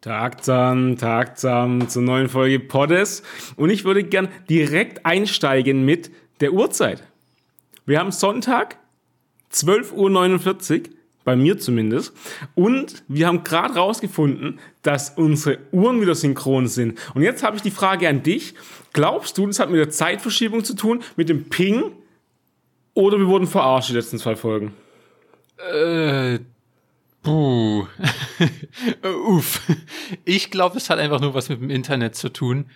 Tag zusammen, Tag zusammen zur neuen Folge Poddes. Und ich würde gern direkt einsteigen mit der Uhrzeit. Wir haben Sonntag, 12.49 Uhr, bei mir zumindest. Und wir haben gerade rausgefunden, dass unsere Uhren wieder synchron sind. Und jetzt habe ich die Frage an dich. Glaubst du, das hat mit der Zeitverschiebung zu tun, mit dem Ping? Oder wir wurden verarscht die letzten zwei Folgen? Äh, puh. Uff. Ich glaube, es hat einfach nur was mit dem Internet zu tun.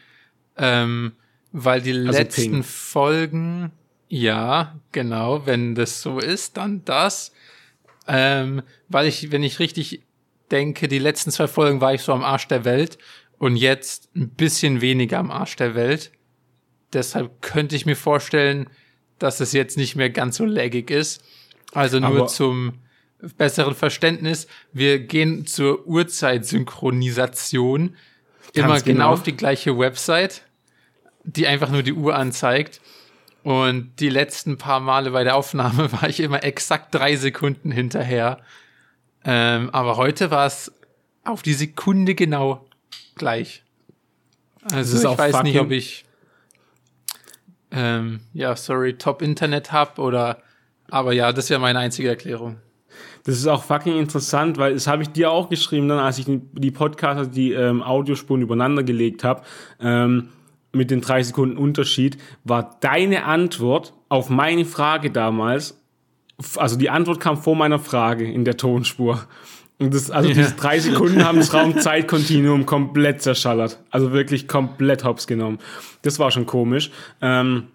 Ähm, weil die Also letzten Ping. Folgen, ja, genau, wenn das so ist, dann das. Ähm, weil ich, wenn ich richtig denke, die letzten zwei Folgen war ich so am Arsch der Welt und jetzt ein bisschen weniger am Arsch der Welt. Deshalb könnte ich mir vorstellen, dass es jetzt nicht mehr ganz so laggig ist. Also nur Aber- zum besseren Verständnis. Wir gehen zur Uhrzeit-Synchronisation. Immer Ganz genau genau. auf die gleiche Website, die einfach nur die Uhr anzeigt. Und die letzten paar Male bei der Aufnahme war ich immer exakt drei Sekunden hinterher. Ähm, aber heute war es auf die Sekunde genau gleich. Also ist ich auch weiß nicht, ob ich ähm, ja, sorry, Top-Internet hab oder aber ja, das wäre meine einzige Erklärung. Das ist auch fucking interessant, weil das habe ich dir auch geschrieben, dann als ich die Podcast, also die ähm, Audiospuren übereinander gelegt habe, ähm, mit den drei Sekunden Unterschied, war deine Antwort auf meine Frage damals, also die Antwort kam vor meiner Frage in der Tonspur. Und das, also Ja. diese drei Sekunden haben das Raumzeitkontinuum komplett zerschallert. Also wirklich komplett hops genommen. Das war schon komisch. Ähm,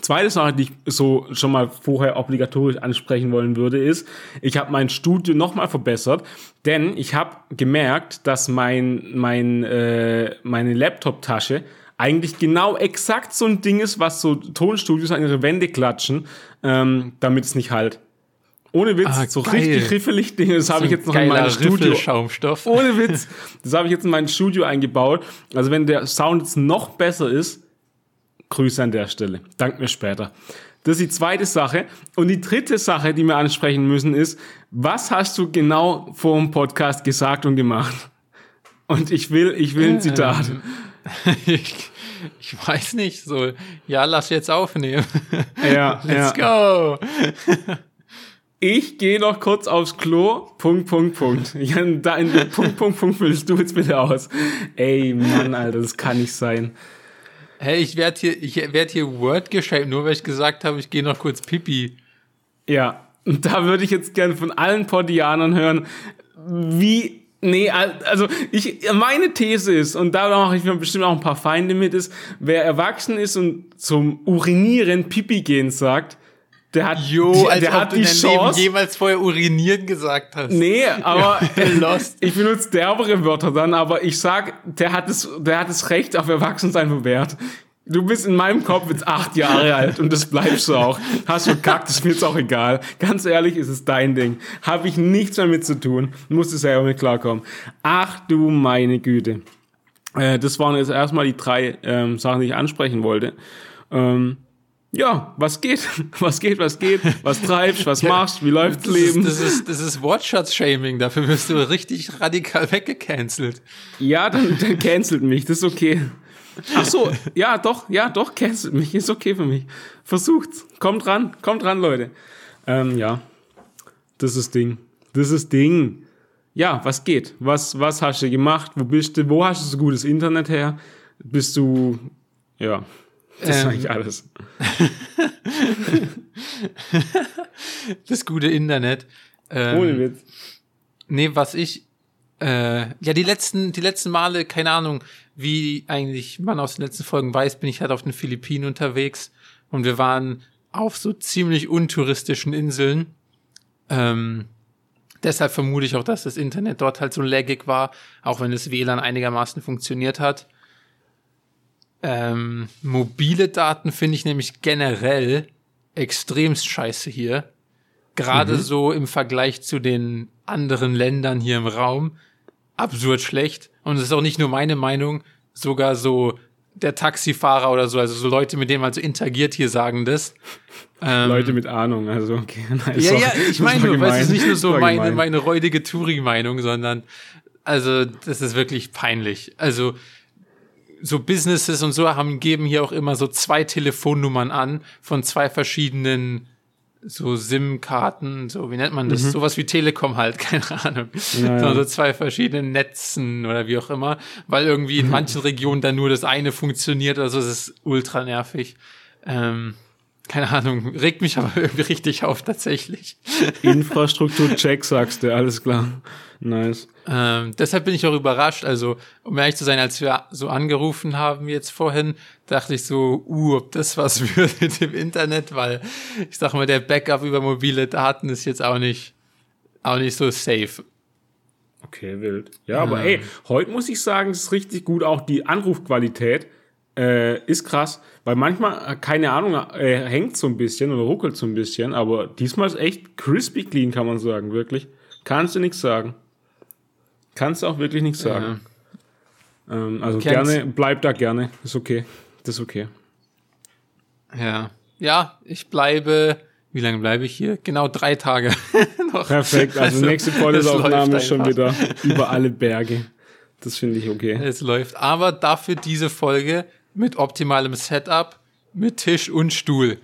Zweite Sache, die ich so schon mal vorher obligatorisch ansprechen wollen würde, ist, ich habe mein Studio nochmal verbessert, denn ich habe gemerkt, dass mein, mein, äh, meine Laptop-Tasche eigentlich genau exakt so ein Ding ist, was so Tonstudios an ihre Wände klatschen, ähm, damit es nicht halt. Ohne Witz, Ah, so geil. richtig riffelig Dinge, das habe ich jetzt noch in meinem Studio. Riffelschaumstoff. Ohne Witz. Das habe ich jetzt in mein Studio eingebaut. Also wenn der Sound jetzt noch besser ist, Grüße an der Stelle. Dank mir später. Das ist die zweite Sache. Und die dritte Sache, die wir ansprechen müssen, ist, was hast du genau vor dem Podcast gesagt und gemacht? Und ich will, ich will ein Zitat. ich, ich weiß nicht, so, ja, lass jetzt aufnehmen. Ja, Let's ja. go. Ich gehe noch kurz aufs Klo. Punkt, Punkt, Punkt. Ja, da in Punkt, Punkt, Punkt füllst du jetzt bitte aus. Ey, Mann, Alter, das kann nicht sein. Hey, ich werde hier, ich werd hier Word geschrieben, nur weil ich gesagt habe, ich gehe noch kurz pipi. Ja, und da würde ich jetzt gern von allen Podianern hören, wie, nee, al- also ich, meine These ist, und da mache ich mir bestimmt auch ein paar Feinde mit, ist, wer erwachsen ist und zum Urinieren Pipi gehen sagt, der hat, Jo, die, als der hat du die deinem Leben Chance. jemals vorher urinieren gesagt hast. Nee, aber Lost. ich benutze derbere Wörter dann, aber ich sag, der hat es, der hat das Recht auf Erwachsensein verwehrt. Du bist in meinem Kopf jetzt acht Jahre alt und das bleibst du auch. Hast verkackt, ist mir jetzt auch egal. Ganz ehrlich, ist es dein Ding. Habe ich nichts damit zu tun. Musst du selber mit klarkommen. Ach du meine Güte. Äh, das waren jetzt erstmal die drei ähm, Sachen, die ich ansprechen wollte. Ähm, ja, was geht? Was geht, was geht? Was treibst, was machst? Wie läuft das Das ist, Leben? das ist, das ist Wortschatz-Shaming, dafür wirst du richtig radikal weggecancelt. Ja, dann, dann cancelt mich, das ist okay. Ach so, ja, doch, ja, doch, cancelt mich, ist okay für mich. Versucht's, kommt ran, kommt ran, Leute. Ähm, ja, das ist Ding, das ist Ding. Ja, was geht? Was, was hast du gemacht? Wo bist du? Wo hast du so gutes Internet her? Bist du, ja, das ist Ähm, eigentlich alles. Das gute Internet. Ähm, Ohne Witz. Nee, was ich, äh, ja, die letzten, die letzten Male, keine Ahnung, wie eigentlich man aus den letzten Folgen weiß, bin ich halt auf den Philippinen unterwegs und wir waren auf so ziemlich untouristischen Inseln. Ähm, deshalb vermute ich auch, dass das Internet dort halt so laggig war, auch wenn das WLAN einigermaßen funktioniert hat. Ähm, mobile Daten finde ich nämlich generell extremst scheiße hier. Gerade so im Vergleich zu den anderen Ländern hier im Raum. Absurd schlecht. Und es ist auch nicht nur meine Meinung, sogar so der Taxifahrer oder so, also so Leute, mit denen man so interagiert hier, sagen das. Ähm, Leute mit Ahnung, also okay. Nein, ja, ja, ich meine nur, weil es ist nicht nur so meine, meine räudige Touri-Meinung, sondern also das ist wirklich peinlich. Also so Businesses und so haben geben hier auch immer so zwei Telefonnummern an von zwei verschiedenen so SIM-Karten, so wie nennt man das? Mhm. Sowas wie Telekom halt, keine Ahnung. Ja, ja. So zwei verschiedene Netzen oder wie auch immer, weil irgendwie in manchen Regionen dann nur das eine funktioniert, also es ist ultra nervig. Ähm, keine Ahnung, regt mich aber irgendwie richtig auf tatsächlich. Infrastruktur-Check, sagst du, alles klar. Nice. Ähm, deshalb bin ich auch überrascht. Also, um ehrlich zu sein, als wir so angerufen haben jetzt vorhin, dachte ich so, uh, ob das was wird mit dem Internet, weil ich sag mal, der Backup über mobile Daten ist jetzt auch nicht, auch nicht so safe. Okay, wild. Ja, aber ähm. ey, heute muss ich sagen, es ist richtig gut, auch die Anrufqualität äh, ist krass, weil manchmal, äh, keine Ahnung, äh, hängt so ein bisschen oder ruckelt so ein bisschen, aber diesmal ist echt crispy clean, kann man sagen, wirklich. Kannst du nichts sagen. Kannst du auch wirklich nichts sagen. Ja. Ähm, also gerne, bleib da gerne, ist okay. Das ist okay. Ja. Ja, ich bleibe, wie lange bleibe ich hier? Genau drei Tage. Perfekt, also, also nächste Folgeaufnahme ist schon wieder über alle Berge. Das finde ich okay. Es läuft. Aber dafür diese Folge mit optimalem Setup, mit Tisch und Stuhl.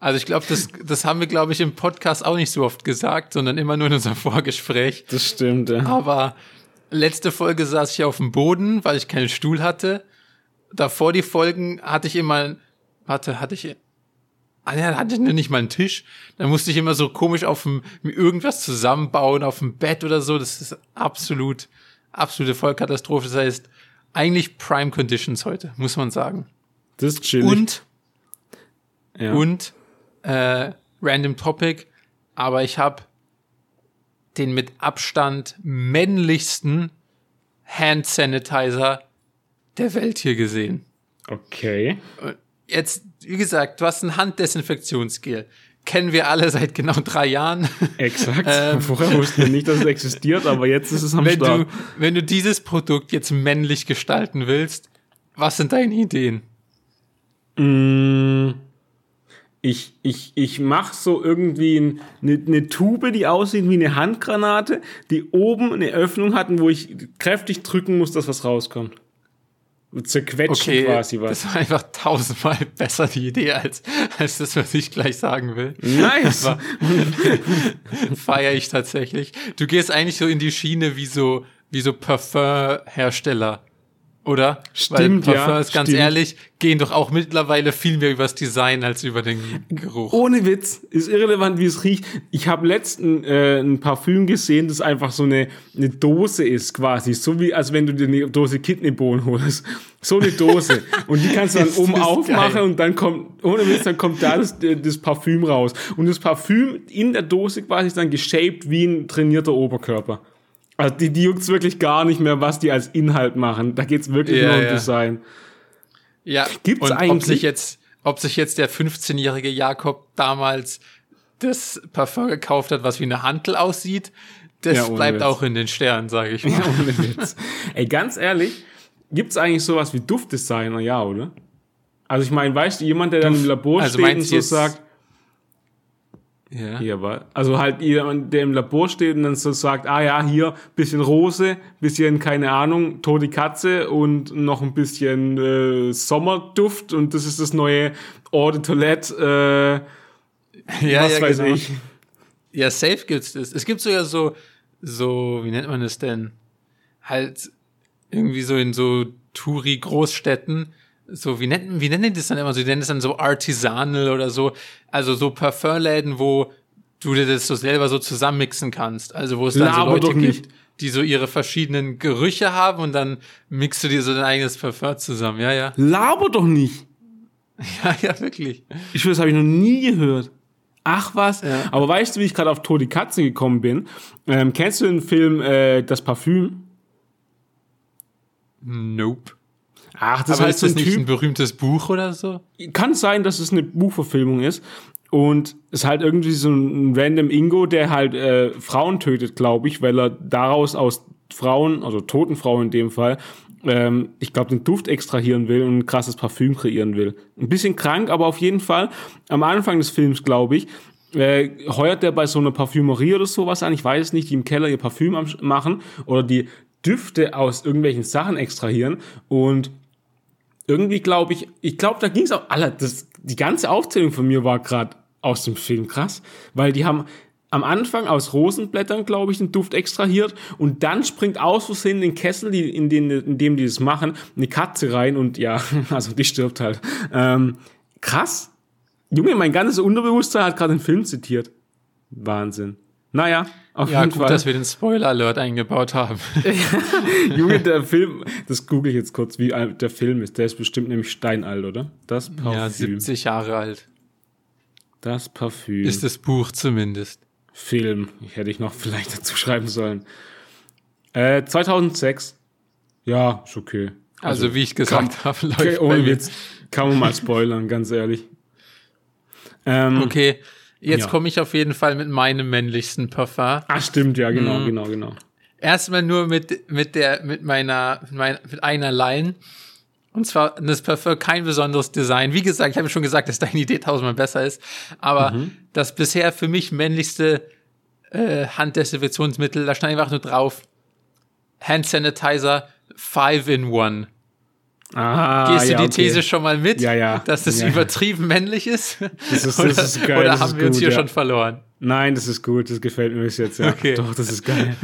Also ich glaube, das, das haben wir, glaube ich, im Podcast auch nicht so oft gesagt, sondern immer nur in unserem Vorgespräch. Das stimmt, ja. Aber letzte Folge saß ich auf dem Boden, weil ich keinen Stuhl hatte. Davor die Folgen hatte ich immer, warte, hatte ich, ah ja, hatte ich nicht mal einen Tisch. Da musste ich immer so komisch auf dem, irgendwas zusammenbauen, auf dem Bett oder so. Das ist absolut, absolute Vollkatastrophe. Das heißt, eigentlich Prime Conditions heute, muss man sagen. Das ist chillig. Und, ja. und, äh, random Topic, aber ich habe den mit Abstand männlichsten Hand Sanitizer der Welt hier gesehen. Okay. Jetzt, wie gesagt, du hast ein Handdesinfektionsgel. Kennen wir alle seit genau drei Jahren. Exakt. ähm, Vorher wussten wir nicht, dass es existiert, aber jetzt ist es am wenn Start. Du, wenn du dieses Produkt jetzt männlich gestalten willst, was sind deine Ideen? Mmh ich, ich, ich mache so irgendwie eine, eine Tube, die aussieht wie eine Handgranate, die oben eine Öffnung hat und wo ich kräftig drücken muss, dass was rauskommt. Zerquetschen okay, quasi was. Das war einfach tausendmal besser die Idee als, als das, was ich gleich sagen will. Nice. Feiere ich tatsächlich. Du gehst eigentlich so in die Schiene wie so, wie so Parfumhersteller oder? Stimmt, Weil Parfums, ja. ganz stimmt. ehrlich, gehen doch auch mittlerweile viel mehr übers Design als über den Geruch. Ohne Witz, ist irrelevant, wie es riecht. Ich habe letzten äh, ein Parfüm gesehen, das einfach so eine, eine Dose ist quasi. So wie, als wenn du dir eine Dose Kidneybohnen holst. So eine Dose. und die kannst du dann oben aufmachen geil. und dann kommt, ohne Witz, dann kommt da das, das Parfüm raus. Und das Parfüm in der Dose quasi ist dann geshaped wie ein trainierter Oberkörper. Also die, die juckt's wirklich gar nicht mehr, was die als Inhalt machen. Da geht's wirklich ja, nur um ja. Design. Ja, gibt's und eigentlich? Ob sich jetzt, ob sich jetzt der 15-jährige Jakob damals das Parfum gekauft hat, was wie eine Hantel aussieht, das ja, bleibt Witz. auch in den Sternen, sage ich mal. Ja, ohne Witz. Ey, ganz ehrlich, gibt's eigentlich sowas wie Duftdesigner, ja, oder? Also ich meine, weißt du, jemand, der Duft, dann im Labor also steht und so sagt, ja. Hier war. Also halt jemand, der im Labor steht und dann so sagt, ah ja, hier bisschen Rose, bisschen, keine Ahnung, tote Katze und noch ein bisschen äh, Sommerduft und das ist das neue Eau de Toilette, äh, ja, was ja, weiß genau. ich. Ja, safe gibt's das. Es gibt sogar so, so, wie nennt man das denn? Halt irgendwie so in so Touri-Großstädten, so, wie nennen, wie nennen die das dann immer so? Die nennen das dann so Artisanal oder so. Also so Parfumläden, wo du dir das so selber so zusammenmixen kannst. Also wo es dann Laber so Leute gibt, die so ihre verschiedenen Gerüche haben und dann mixt du dir so dein eigenes Parfum zusammen. Ja, ja. Laber doch nicht. Ja, ja, wirklich. Ich schwöre, das habe ich noch nie gehört. Ach was. Ja. Aber weißt du, wie ich gerade auf Todi Katze gekommen bin? Ähm, kennst du den Film äh, Das Parfüm? Nope. Ach, das Aber heißt ist das nicht typ, ein berühmtes Buch oder so? Kann sein, dass es eine Buchverfilmung ist. Und es ist halt irgendwie so ein random Ingo, der halt äh, Frauen tötet, glaube ich, weil er daraus aus Frauen, also toten Frauen in dem Fall, ähm, ich glaube, den Duft extrahieren will und ein krasses Parfüm kreieren will. Ein bisschen krank, aber auf jeden Fall am Anfang des Films, glaube ich, äh, heuert der bei so einer Parfümerie oder sowas an, ich weiß es nicht, die im Keller ihr Parfüm machen oder die Düfte aus irgendwelchen Sachen extrahieren und irgendwie glaube ich, ich glaube, da ging es auch, Alter, das, die ganze Aufzählung von mir war gerade aus dem Film krass, weil die haben am Anfang aus Rosenblättern, glaube ich, den Duft extrahiert und dann springt aus Versehen in den Kessel, die, in, den, in dem die das machen, eine Katze rein und ja, also die stirbt halt. Ähm, krass. Junge, mein ganzes Unterbewusstsein hat gerade den Film zitiert. Wahnsinn. Naja, auf ja, jeden gut, Fall. dass wir den Spoiler-Alert eingebaut haben. Junge, der Film, das google ich jetzt kurz, wie alt der Film ist. Der ist bestimmt nämlich steinalt, oder? Das Parfüm. Ja, 70 Jahre alt. Das Parfüm. Ist das Buch zumindest. Film. Ich hätte ich noch vielleicht dazu schreiben sollen. Äh, 2006. Ja, ist okay. Also, also wie ich gesagt habe, läuft okay, ohne Witz. Kann man mal spoilern, ganz ehrlich. Ähm, okay, jetzt ja. komme ich auf jeden Fall mit meinem männlichsten Parfum. Ach, stimmt, ja, genau, mhm. genau, genau. Erstmal nur mit, mit der, mit meiner, mit, meiner, mit einer Line. Und zwar das Parfum kein besonderes Design. Wie gesagt, ich habe schon gesagt, dass deine Idee tausendmal besser ist. Aber mhm. das bisher für mich männlichste äh, Handdesinfektionsmittel, da stand einfach nur drauf Hand Sanitizer 5 in 1. Ah, Gehst du ja, die okay. These schon mal mit, ja, ja. dass das ja, übertrieben männlich ist? Das ist, das ist geil. Oder haben wir uns hier schon verloren? Nein, das ist gut, das gefällt mir bis jetzt, ja. Okay. Doch, das ist geil.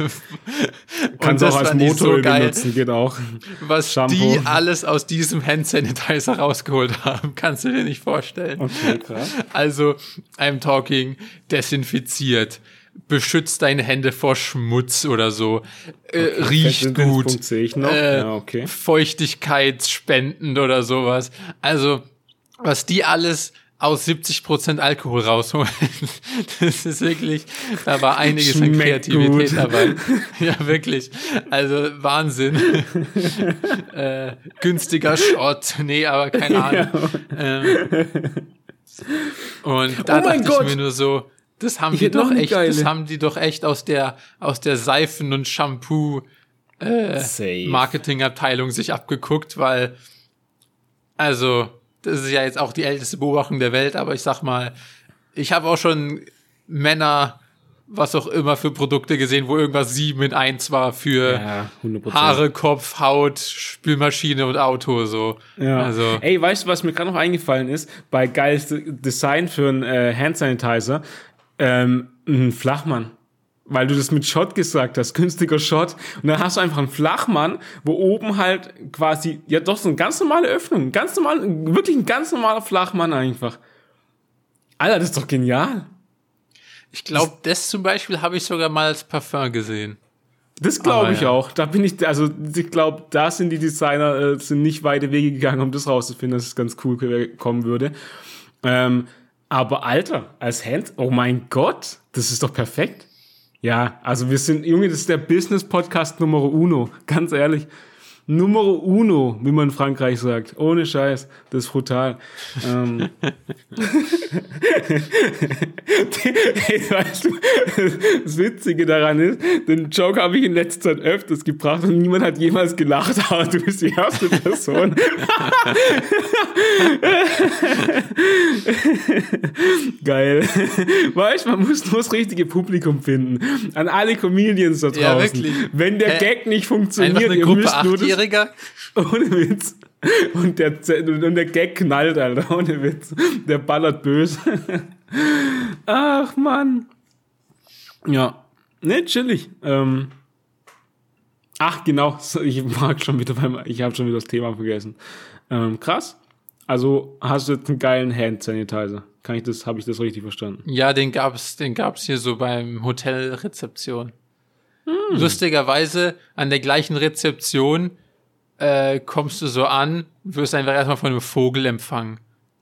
Kannst auch als Motor so benutzen, geht auch. Was Shampoo. die alles aus diesem Hand Sanitizer rausgeholt haben, kannst du dir nicht vorstellen. Okay, krass. Also, I'm talking desinfiziert, beschützt deine Hände vor Schmutz oder so, äh, okay, riecht gut, sehe ich noch. Äh, ja, okay. Feuchtigkeitsspendend oder sowas. Also, was die alles aus 70% Alkohol rausholen. Das ist wirklich, da war einiges Schmeckt an Kreativität gut. dabei. Ja, wirklich. Also Wahnsinn. äh, günstiger Shot. Nee, aber keine Ahnung. Ja. Ähm, und da oh dachte Gott. ich mir nur so, das haben die doch echt, geile. das haben die doch echt aus der, aus der Seifen- und Shampoo äh, Marketingabteilung sich abgeguckt, weil, also, das ist ja jetzt auch die älteste Beobachtung der Welt, aber ich sag mal, ich habe auch schon Männer, was auch immer für Produkte gesehen, wo irgendwas sieben in eins war für ja, Haare, Kopf, Haut, Spülmaschine und Auto so. Ja. Also. Ey, weißt du, was mir gerade noch eingefallen ist? Bei geiles Design für einen äh, Hand Sanitizer ähm, ein Flachmann. Weil du das mit Shot gesagt hast, günstiger Shot. Und dann hast du einfach einen Flachmann, wo oben halt quasi, ja doch so eine ganz normale Öffnung. Ganz normal, wirklich ein ganz normaler Flachmann einfach. Alter, das ist doch genial. Ich glaube, das zum Beispiel habe ich sogar mal als Parfum gesehen. Das glaube ich ja. auch. Da bin ich, also ich glaube, da sind die Designer äh, sind nicht weite Wege gegangen, um das rauszufinden, dass es ganz cool kommen würde. Ähm, aber Alter, als Hand, oh mein Gott, das ist doch perfekt. Ja, also wir sind, Junge, das ist der Business-Podcast Nummer uno, ganz ehrlich. Numero uno, wie man in Frankreich sagt. Ohne Scheiß. Das ist brutal. ähm. hey, weißt du, das Witzige daran ist, den Joke habe ich in letzter Zeit öfters gebracht und niemand hat jemals gelacht, aber du bist die erste Person. Geil. Weißt du, man muss nur das richtige Publikum finden. An alle Comedians da draußen. Ja, wirklich. Wenn der Gag nicht funktioniert, ihr müsst nur das Jähriger. Ohne Witz. Und der, und der Gag knallt, Alter. Ohne Witz. Der ballert böse. Ach, Mann. Ja. Ne, chillig. Ähm. Ach, genau. Ich mag schon wieder beim, ich habe schon wieder das Thema vergessen. Ähm, krass. Also hast du jetzt einen geilen Hand Sanitizer? Kann ich das, habe ich das richtig verstanden? Ja, den gab's, den gab's hier so beim Hotelrezeption. Hm. Lustigerweise an der gleichen Rezeption äh, kommst du so an, wirst einfach erstmal von einem Vogel empfangen.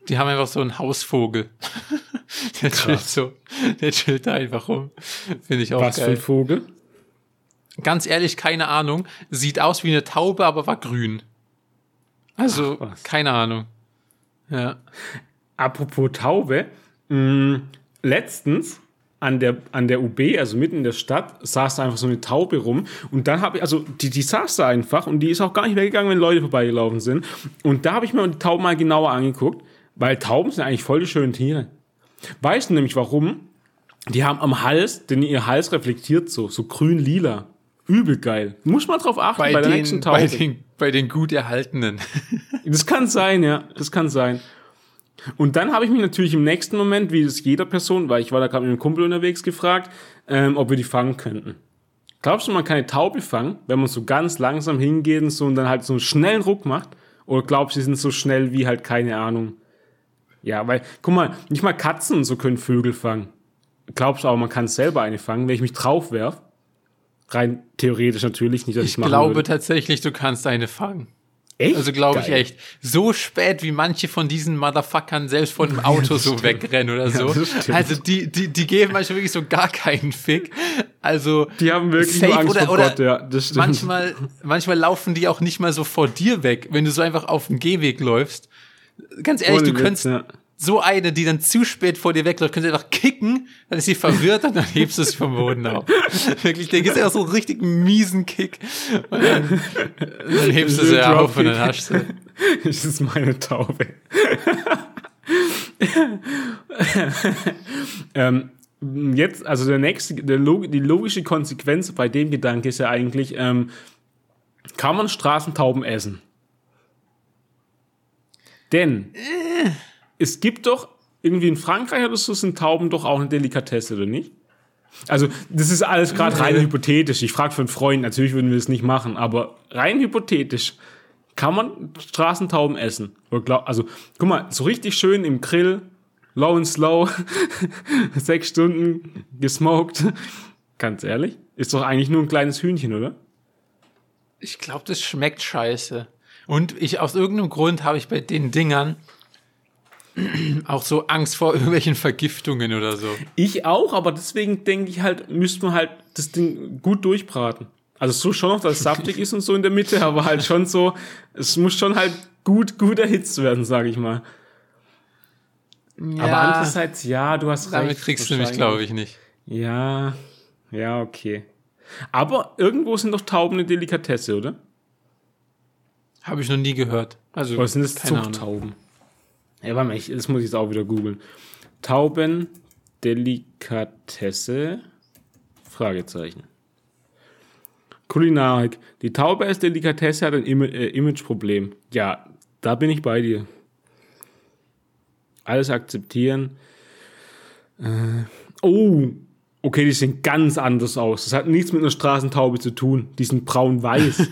Die haben einfach so einen Hausvogel. der Krass. chillt so, der chillt da einfach rum. Finde ich auch Was geil. Was für ein Vogel? Ganz ehrlich, keine Ahnung. Sieht aus wie eine Taube, aber war grün. Also, Ach, keine Ahnung. Ja. Apropos Taube, mh, mm, letztens an der, an der UB, also mitten in der Stadt, saß da einfach so eine Taube rum. Und dann habe ich, also die, die saß da einfach und die ist auch gar nicht weggegangen, wenn Leute vorbeigelaufen sind. Und da habe ich mir die Tauben mal genauer angeguckt, weil Tauben sind eigentlich voll die schönen Tiere. Weißt du nämlich warum? Die haben am Hals, denn ihr Hals reflektiert so, so grün-lila. Übel geil. Muss mal drauf achten bei, bei der den, nächsten Taube. Bei den, bei den gut erhaltenen. das kann sein, ja. Das kann sein. Und dann habe ich mich natürlich im nächsten Moment, wie es jeder Person, weil ich war da gerade mit einem Kumpel unterwegs, gefragt, ähm, ob wir die fangen könnten. Glaubst du, man kann eine Taube fangen, wenn man so ganz langsam hingeht und so und dann halt so einen schnellen Ruck macht? Oder glaubst du, sie sind so schnell wie halt, keine Ahnung. Ja, weil, guck mal, nicht mal Katzen und so können Vögel fangen. Glaubst du aber, man kann selber eine fangen, wenn ich mich drauf werf? Rein theoretisch natürlich nicht, dass ich Ich glaube würde. tatsächlich, du kannst eine fangen. Echt? Also glaube ich echt. So spät, wie manche von diesen Motherfuckern selbst von dem Auto so stimmt. wegrennen oder so. Ja, also die, die, die geben manchmal wirklich so gar keinen Fick. Also die haben wirklich nur Angst oder, vor oder Gott, ja, das stimmt. Manchmal, manchmal laufen die auch nicht mal so vor dir weg, wenn du so einfach auf dem Gehweg läufst. Ganz ehrlich, Ohne du könntest, ja so eine, die dann zu spät vor dir wegläuft, kannst du einfach kicken, dann ist sie verwirrt und dann hebst du sie vom Boden auf. Wirklich, der gibt einfach so einen richtig miesen Kick. Und dann, dann hebst du sie auf und dann hast du. Das ist meine Taube. ähm, jetzt, also der nächste, der Log die logische Konsequenz bei dem Gedanke ist ja eigentlich, ähm, kann man Straßentauben essen? Denn äh es gibt doch irgendwie in Frankreich oder so sind Tauben doch auch eine Delikatesse, oder nicht? Also, das ist alles gerade rein hypothetisch. Ich frage für einen Freund, natürlich würden wir das nicht machen, aber rein hypothetisch kann man Straßentauben essen. Also, guck mal, so richtig schön im Grill, low and slow, sechs Stunden gesmoked. Ganz ehrlich, ist doch eigentlich nur ein kleines Hühnchen, oder? Ich glaube, das schmeckt scheiße. Und ich aus irgendeinem Grund habe ich bei den Dingern auch so Angst vor irgendwelchen Vergiftungen oder so. Ich auch, aber deswegen denke ich halt, müsste man halt das Ding gut durchbraten. Also so schon noch, dass es saftig ist und so in der Mitte, aber halt schon so, es muss schon halt gut, gut erhitzt werden, sage ich mal. Ja, aber andererseits, ja, du hast damit recht. Damit kriegst du mich, glaube ich, nicht. Ja, ja, okay. Aber irgendwo sind doch Tauben eine Delikatesse, oder? Habe ich noch nie gehört. Also, Was sind das Zuchttauben? Ja, warte mal, ich, das muss ich jetzt auch wieder googeln. Taubendelikatesse? Fragezeichen. Kulinarik. Die Taube als Delikatesse hat ein Im äh, Imageproblem. Ja, da bin ich bei dir. Alles akzeptieren. Äh, oh, okay, die sehen ganz anders aus. Das hat nichts mit einer Straßentaube zu tun. Die sind braun-weiß.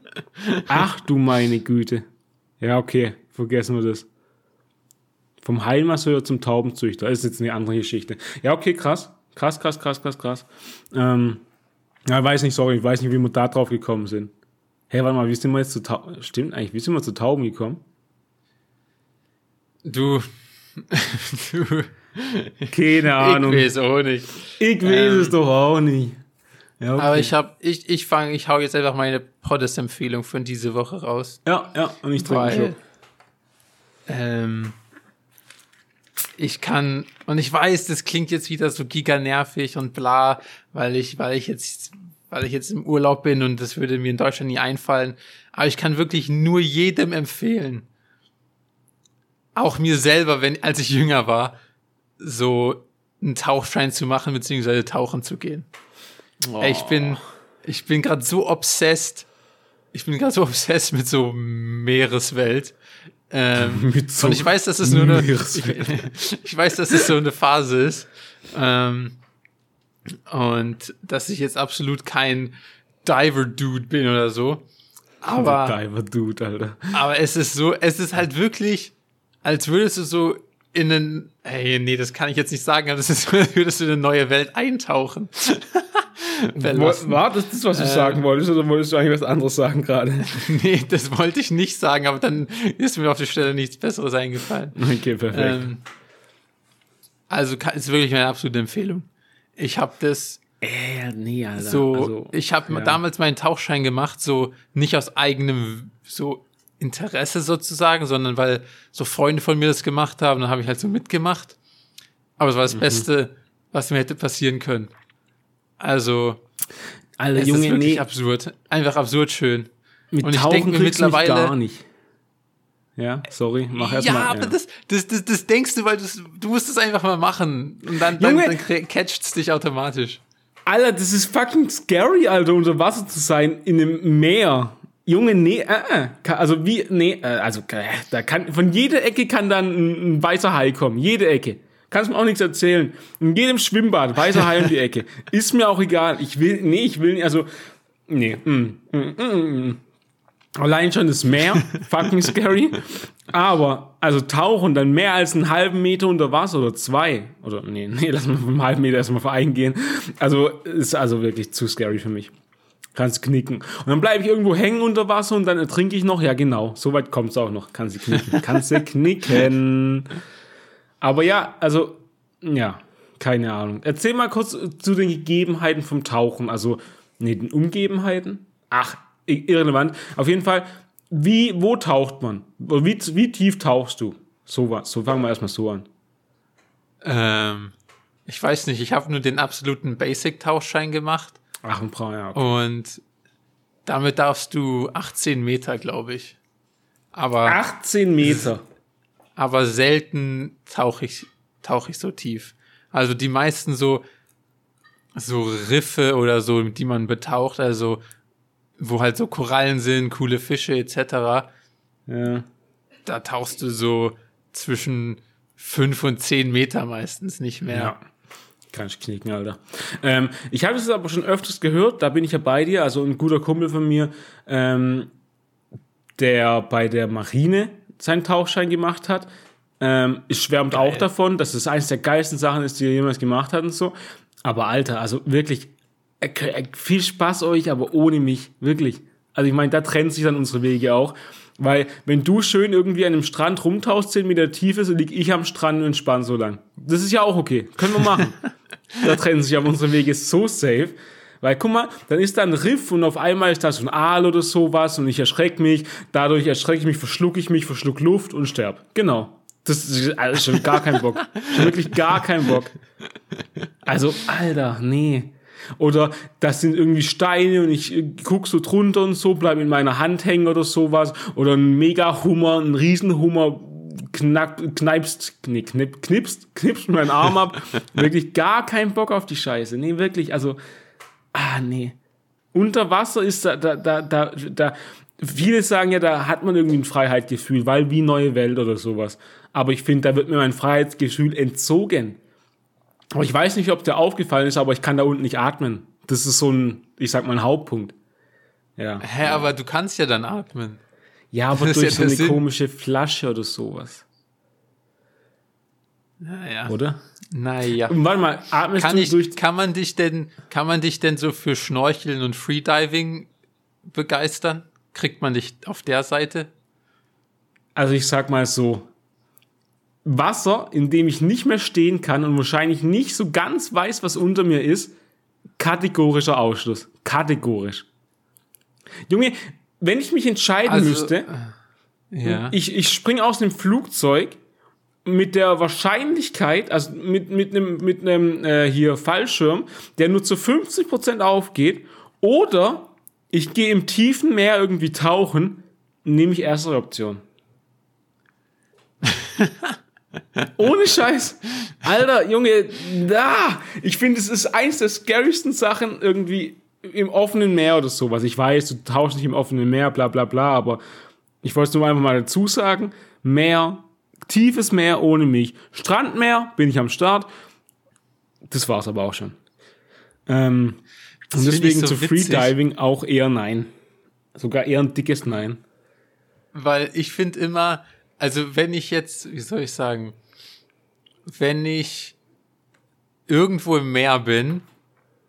Ach du meine Güte. Ja, okay, vergessen wir das. Vom Heilmasseur zum Taubenzüchter. Das ist jetzt eine andere Geschichte. Ja, okay, krass. Krass, krass, krass, krass, krass. Ähm, ja, weiß nicht, sorry, ich weiß nicht, wie wir da drauf gekommen sind. Hey, warte mal, wie sind wir jetzt zu Tauben? Stimmt eigentlich, wie sind wir zu Tauben gekommen? Du. du. Keine Ahnung. Ich weiß auch nicht. Ich weiß ähm, es doch auch nicht. Ja, okay. Aber ich hab, ich, ich fange, ich hau jetzt einfach meine Poddes-Empfehlung von diese Woche raus. Ja, ja, und ich trinke schon. Ähm, ich kann, und ich weiß, das klingt jetzt wieder so giganervig und bla, weil ich, weil ich jetzt, weil ich jetzt im Urlaub bin und das würde mir in Deutschland nie einfallen. Aber ich kann wirklich nur jedem empfehlen, auch mir selber, wenn, als ich jünger war, so einen Tauchschein zu machen, beziehungsweise tauchen zu gehen. Oh. Ich bin, ich bin gerade so obsessed. Ich bin gerade so obsessed mit so Meereswelt. Ähm, und ich weiß, dass es nur eine, ich, ich, weiß, dass es so eine Phase ist. Ähm, und dass ich jetzt absolut kein Diver-Dude bin oder so. Aber, Diver-Dude, Alter. Aber es ist so, es ist halt wirklich, als würdest du so in einen, hey, nee, das kann ich jetzt nicht sagen, aber das ist, als würdest du in eine neue Welt eintauchen. War das das, was du äh, sagen wolltest, oder wolltest du eigentlich was anderes sagen gerade? nee, das wollte ich nicht sagen, aber dann ist mir auf der Stelle nichts Besseres eingefallen. Okay, perfekt. Ähm, also ist wirklich meine absolute Empfehlung. Ich habe das äh, nee, Alter. so, also, ich habe ja. damals meinen Tauchschein gemacht, so nicht aus eigenem so Interesse sozusagen, sondern weil so Freunde von mir das gemacht haben, dann habe ich halt so mitgemacht. Aber es war das mhm. Beste, was mir hätte passieren können. Also, Alter, es Junge, ist wirklich nee. absurd. Einfach absurd schön. Mit und ich denke mir mittlerweile gar nicht. Ja, sorry, mach erst ja, mal. Ja, aber das, das, das, das denkst du, weil du musst es einfach mal machen. Und dann, Junge, dann, dann catcht's dich automatisch. Alter, das ist fucking scary, Alter, unter Wasser zu sein in einem Meer. Junge, nee, äh, äh, also wie, nee, äh, also äh, da kann von jeder Ecke kann dann ein, ein weißer Hai kommen, jede Ecke. Kannst mir auch nichts erzählen. In jedem Schwimmbad, weißer Hai um die Ecke. Ist mir auch egal. Ich will, nee, ich will nicht, also, nee, mm, mm, mm, mm. Allein schon das Meer, fucking scary. Aber, also tauchen dann mehr als einen halben Meter unter Wasser oder zwei. Oder, nee, nee, lass mal vom halben Meter erstmal eingehen. Also, ist also wirklich zu scary für mich. Kannst knicken. Und dann bleibe ich irgendwo hängen unter Wasser und dann ertrinke ich noch. Ja, genau. So weit kommt's auch noch. Kannst du knicken. Kannst du knicken. Aber ja, also, ja, keine Ahnung. Erzähl mal kurz zu den Gegebenheiten vom Tauchen. Also, nee, den Umgebenheiten. Ach, irrelevant. Auf jeden Fall, wie, wo taucht man? Wie, wie tief tauchst du? So was. So fangen wir erstmal so an. Ähm, ich weiß nicht, ich habe nur den absoluten Basic-Tauchschein gemacht. Ach, ein Brauer, ja. Okay. Und damit darfst du 18 Meter, glaube ich. Aber 18 Meter. Aber selten tauche ich, tauche ich so tief. Also die meisten so, so Riffe oder so, die man betaucht, also wo halt so Korallen sind, coole Fische etc. Ja. Da tauchst du so zwischen fünf und zehn Meter meistens nicht mehr. Ja. Kann ich knicken, Alter. Ähm, ich habe es aber schon öfters gehört, da bin ich ja bei dir, also ein guter Kumpel von mir, ähm, der bei der Marine seinen Tauchschein gemacht hat, ähm, schwärmt Geil. auch davon, dass es eines der geilsten Sachen ist, die er jemals gemacht hat und so. Aber Alter, also wirklich, viel Spaß euch, aber ohne mich, wirklich. Also ich meine, da trennt sich dann unsere Wege auch. Weil, wenn du schön irgendwie an einem Strand rumtauchst, 10 Meter Tiefe, so lieg ich am Strand und entspann so lang. Das ist ja auch okay. Können wir machen. da trennen sich aber unsere Wege so safe. Weil, guck mal, dann ist da ein Riff und auf einmal ist da so ein Aal oder sowas und ich erschrecke mich. Dadurch erschrecke ich mich, verschluck ich mich, verschluck Luft und sterb. Genau. Das ist also schon gar kein Bock. Schon wirklich gar kein Bock. Also, Alter, nee. Oder das sind irgendwie Steine und ich äh, guck so drunter und so, bleib in meiner Hand hängen oder sowas. Oder ein Mega-Hummer, ein Riesenhummer knapp, kneipst, nee, knipp, knipst, knipst meinen Arm ab. wirklich gar keinen Bock auf die Scheiße. Nee, wirklich, also, ah, nee. Unter Wasser ist da, da, da, da, da, viele sagen ja, da hat man irgendwie ein Freiheitsgefühl, weil wie neue Welt oder sowas. Aber ich finde, da wird mir mein Freiheitsgefühl entzogen. Aber ich weiß nicht, ob der aufgefallen ist, aber ich kann da unten nicht atmen. Das ist so ein, ich sag mal, ein Hauptpunkt. Ja. Hä, aber du kannst ja dann atmen. Ja, aber durch ja so eine Sinn. komische Flasche oder sowas. Naja. Oder? Naja. Warte mal, atmest kann du ich, durch. Kann man dich denn, kann man dich denn so für Schnorcheln und Freediving begeistern? Kriegt man dich auf der Seite? Also ich sag mal so, Wasser, in dem ich nicht mehr stehen kann und wahrscheinlich nicht so ganz weiß, was unter mir ist, kategorischer Ausschluss. Kategorisch. Junge, wenn ich mich entscheiden also, müsste, äh, ja. ich, ich spring aus dem Flugzeug mit der Wahrscheinlichkeit, also mit, mit einem, mit einem äh, hier Fallschirm, der nur zu 50% aufgeht, oder ich gehe im tiefen Meer irgendwie tauchen, nehme ich erste Option. Ohne Scheiß. Alter, Junge, da. Ich finde, es ist eins der scarysten Sachen irgendwie im offenen Meer oder sowas. Ich weiß, du tauschst nicht im offenen Meer, bla bla bla, aber ich wollte es nur einfach mal dazu sagen. Meer, tiefes Meer ohne mich. Strandmeer, bin ich am Start. Das war's aber auch schon. Ähm, und deswegen so zu Freediving auch eher nein. Sogar eher ein dickes Nein. Weil ich finde immer, also wenn ich jetzt, wie soll ich sagen, wenn ich irgendwo im Meer bin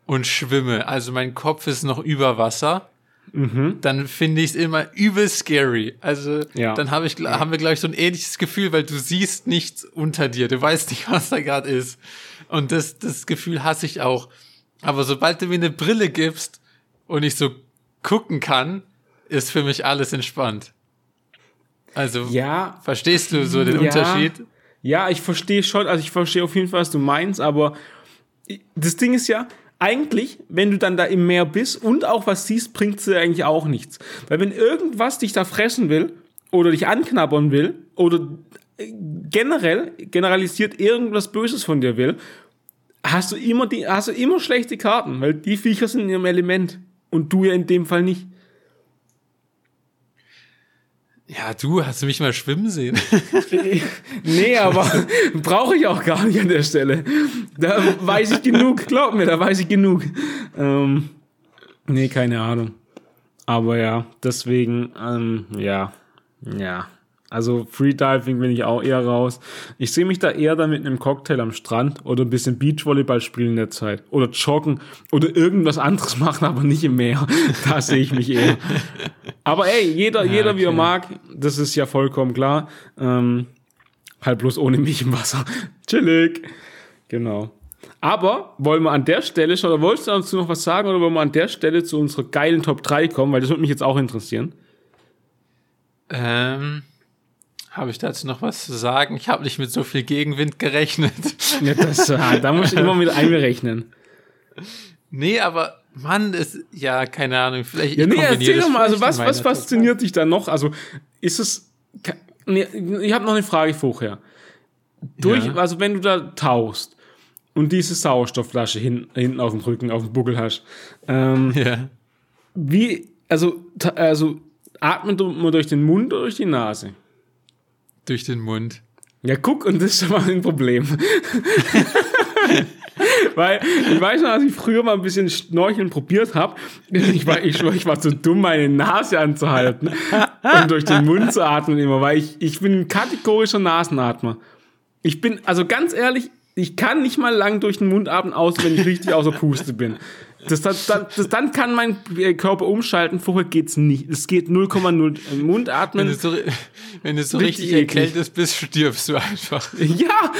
und schwimme, also mein Kopf ist noch über Wasser, mhm. dann finde ich es immer übel scary. Also ja. dann habe ich, haben wir gleich so ein ähnliches Gefühl, weil du siehst nichts unter dir, du weißt nicht, was da gerade ist. Und das, das Gefühl hasse ich auch. Aber sobald du mir eine Brille gibst und ich so gucken kann, ist für mich alles entspannt. Also ja, verstehst du so den ja, Unterschied? Ja, ich verstehe schon, also ich verstehe auf jeden Fall, was du meinst, aber das Ding ist ja, eigentlich, wenn du dann da im Meer bist und auch was siehst, bringt es dir eigentlich auch nichts. Weil wenn irgendwas dich da fressen will oder dich anknabbern will oder generell generalisiert irgendwas Böses von dir will, hast du immer die, hast du immer schlechte Karten, weil die Viecher sind in ihrem Element. Und du ja in dem Fall nicht. Ja, du hast mich mal schwimmen sehen. nee, aber brauche ich auch gar nicht an der Stelle. Da weiß ich genug, glaub mir, da weiß ich genug. Ähm, nee, keine Ahnung. Aber ja, deswegen, ähm, ja, ja. Also Freediving bin ich auch eher raus. Ich sehe mich da eher dann mit einem Cocktail am Strand oder ein bisschen Beachvolleyball spielen in der Zeit. Oder joggen oder irgendwas anderes machen, aber nicht im Meer. Da sehe ich mich eher. Aber ey, jeder, ja, jeder okay. wie er mag, das ist ja vollkommen klar. Ähm, halt bloß ohne mich im Wasser. Chillig. Genau. Aber wollen wir an der Stelle schon, oder wolltest du dazu noch was sagen, oder wollen wir an der Stelle zu unserer geilen Top 3 kommen, weil das würde mich jetzt auch interessieren. Ähm, habe ich dazu noch was zu sagen? Ich habe nicht mit so viel Gegenwind gerechnet. Ja, das, da muss ich immer mit einberechnen. Nee, aber Mann, ist ja keine Ahnung, vielleicht. Ja, nee, erzähl doch mal, also was, was fasziniert dich da noch? Also ist es. Nee, ich habe noch eine Frage vorher. Durch, ja. also wenn du da tauchst und diese Sauerstoffflasche hin, hinten auf dem Rücken, auf dem Buckel hast, ähm, ja. wie, also, also atmet man durch den Mund oder durch die Nase? durch den Mund. Ja, guck, und das ist schon mal ein Problem. Weil ich weiß noch, als ich früher mal ein bisschen Schnorcheln probiert habe, ich war, ich, ich war zu dumm, meine Nase anzuhalten und durch den Mund zu atmen immer, weil ich, ich bin ein kategorischer Nasenatmer. Ich bin, also ganz ehrlich, ich kann nicht mal lang durch den Mund atmen, außer wenn ich richtig außer Puste bin. Das, das, das, dann kann mein Körper umschalten, vorher geht's nicht. Es geht 0,0 Mundatmen. Wenn du so, wenn du so richtig, richtig erkältet bist, stirbst du einfach. Ja,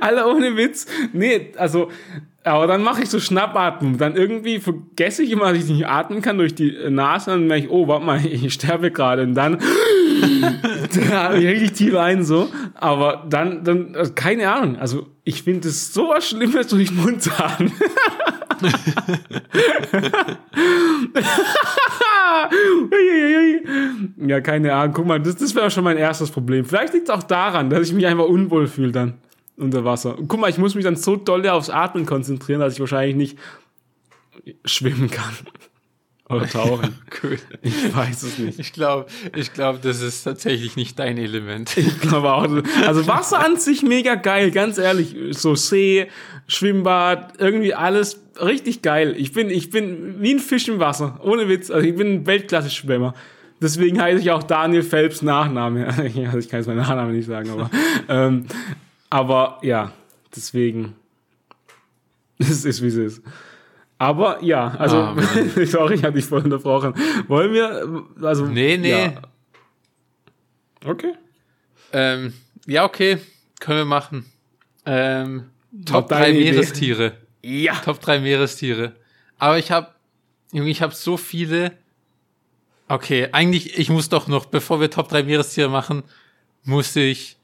alle ohne Witz. Nee, also, aber dann mache ich so Schnappatmung. Dann irgendwie vergesse ich immer, dass ich nicht atmen kann durch die Nase. Und dann merke ich, oh, warte mal, ich sterbe gerade. Und dann da ich richtig tief ein so. Aber dann, dann, also keine Ahnung. Also ich finde es so was Schlimmes durch den Mund atmen. ja, keine Ahnung. Guck mal, das, das wäre schon mein erstes Problem. Vielleicht liegt es auch daran, dass ich mich einfach unwohl fühle dann unter Wasser. guck mal, ich muss mich dann so doll aufs Atmen konzentrieren, dass ich wahrscheinlich nicht schwimmen kann. Oder tauchen. cool. Ich weiß es nicht. Ich glaube, ich glaube, das ist tatsächlich nicht dein Element. Ich glaube auch. Also Wasser an sich mega geil, ganz ehrlich. So See, Schwimmbad, irgendwie alles richtig geil. Ich bin, ich bin wie ein Fisch im Wasser. Ohne Witz. Also ich bin ein Weltklasse-Schwimmer. Deswegen heiße ich auch Daniel Phelps Nachname. Also ich kann jetzt meinen Nachnamen nicht sagen, aber, ähm, aber ja, deswegen. Es ist, wie es ist. Aber ja, also, ah, sorry, ich hatte dich voll unterbrochen. Wollen wir, also. Nee, nee. Ja. Okay. Ähm, ja, okay, können wir machen. Ähm, Top 3 Meerestiere. Ja. Top 3 Meerestiere. Aber ich habe, Junge, ich habe so viele. Okay, eigentlich, ich muss doch noch, bevor wir Top 3 Meerestiere machen, muss ich,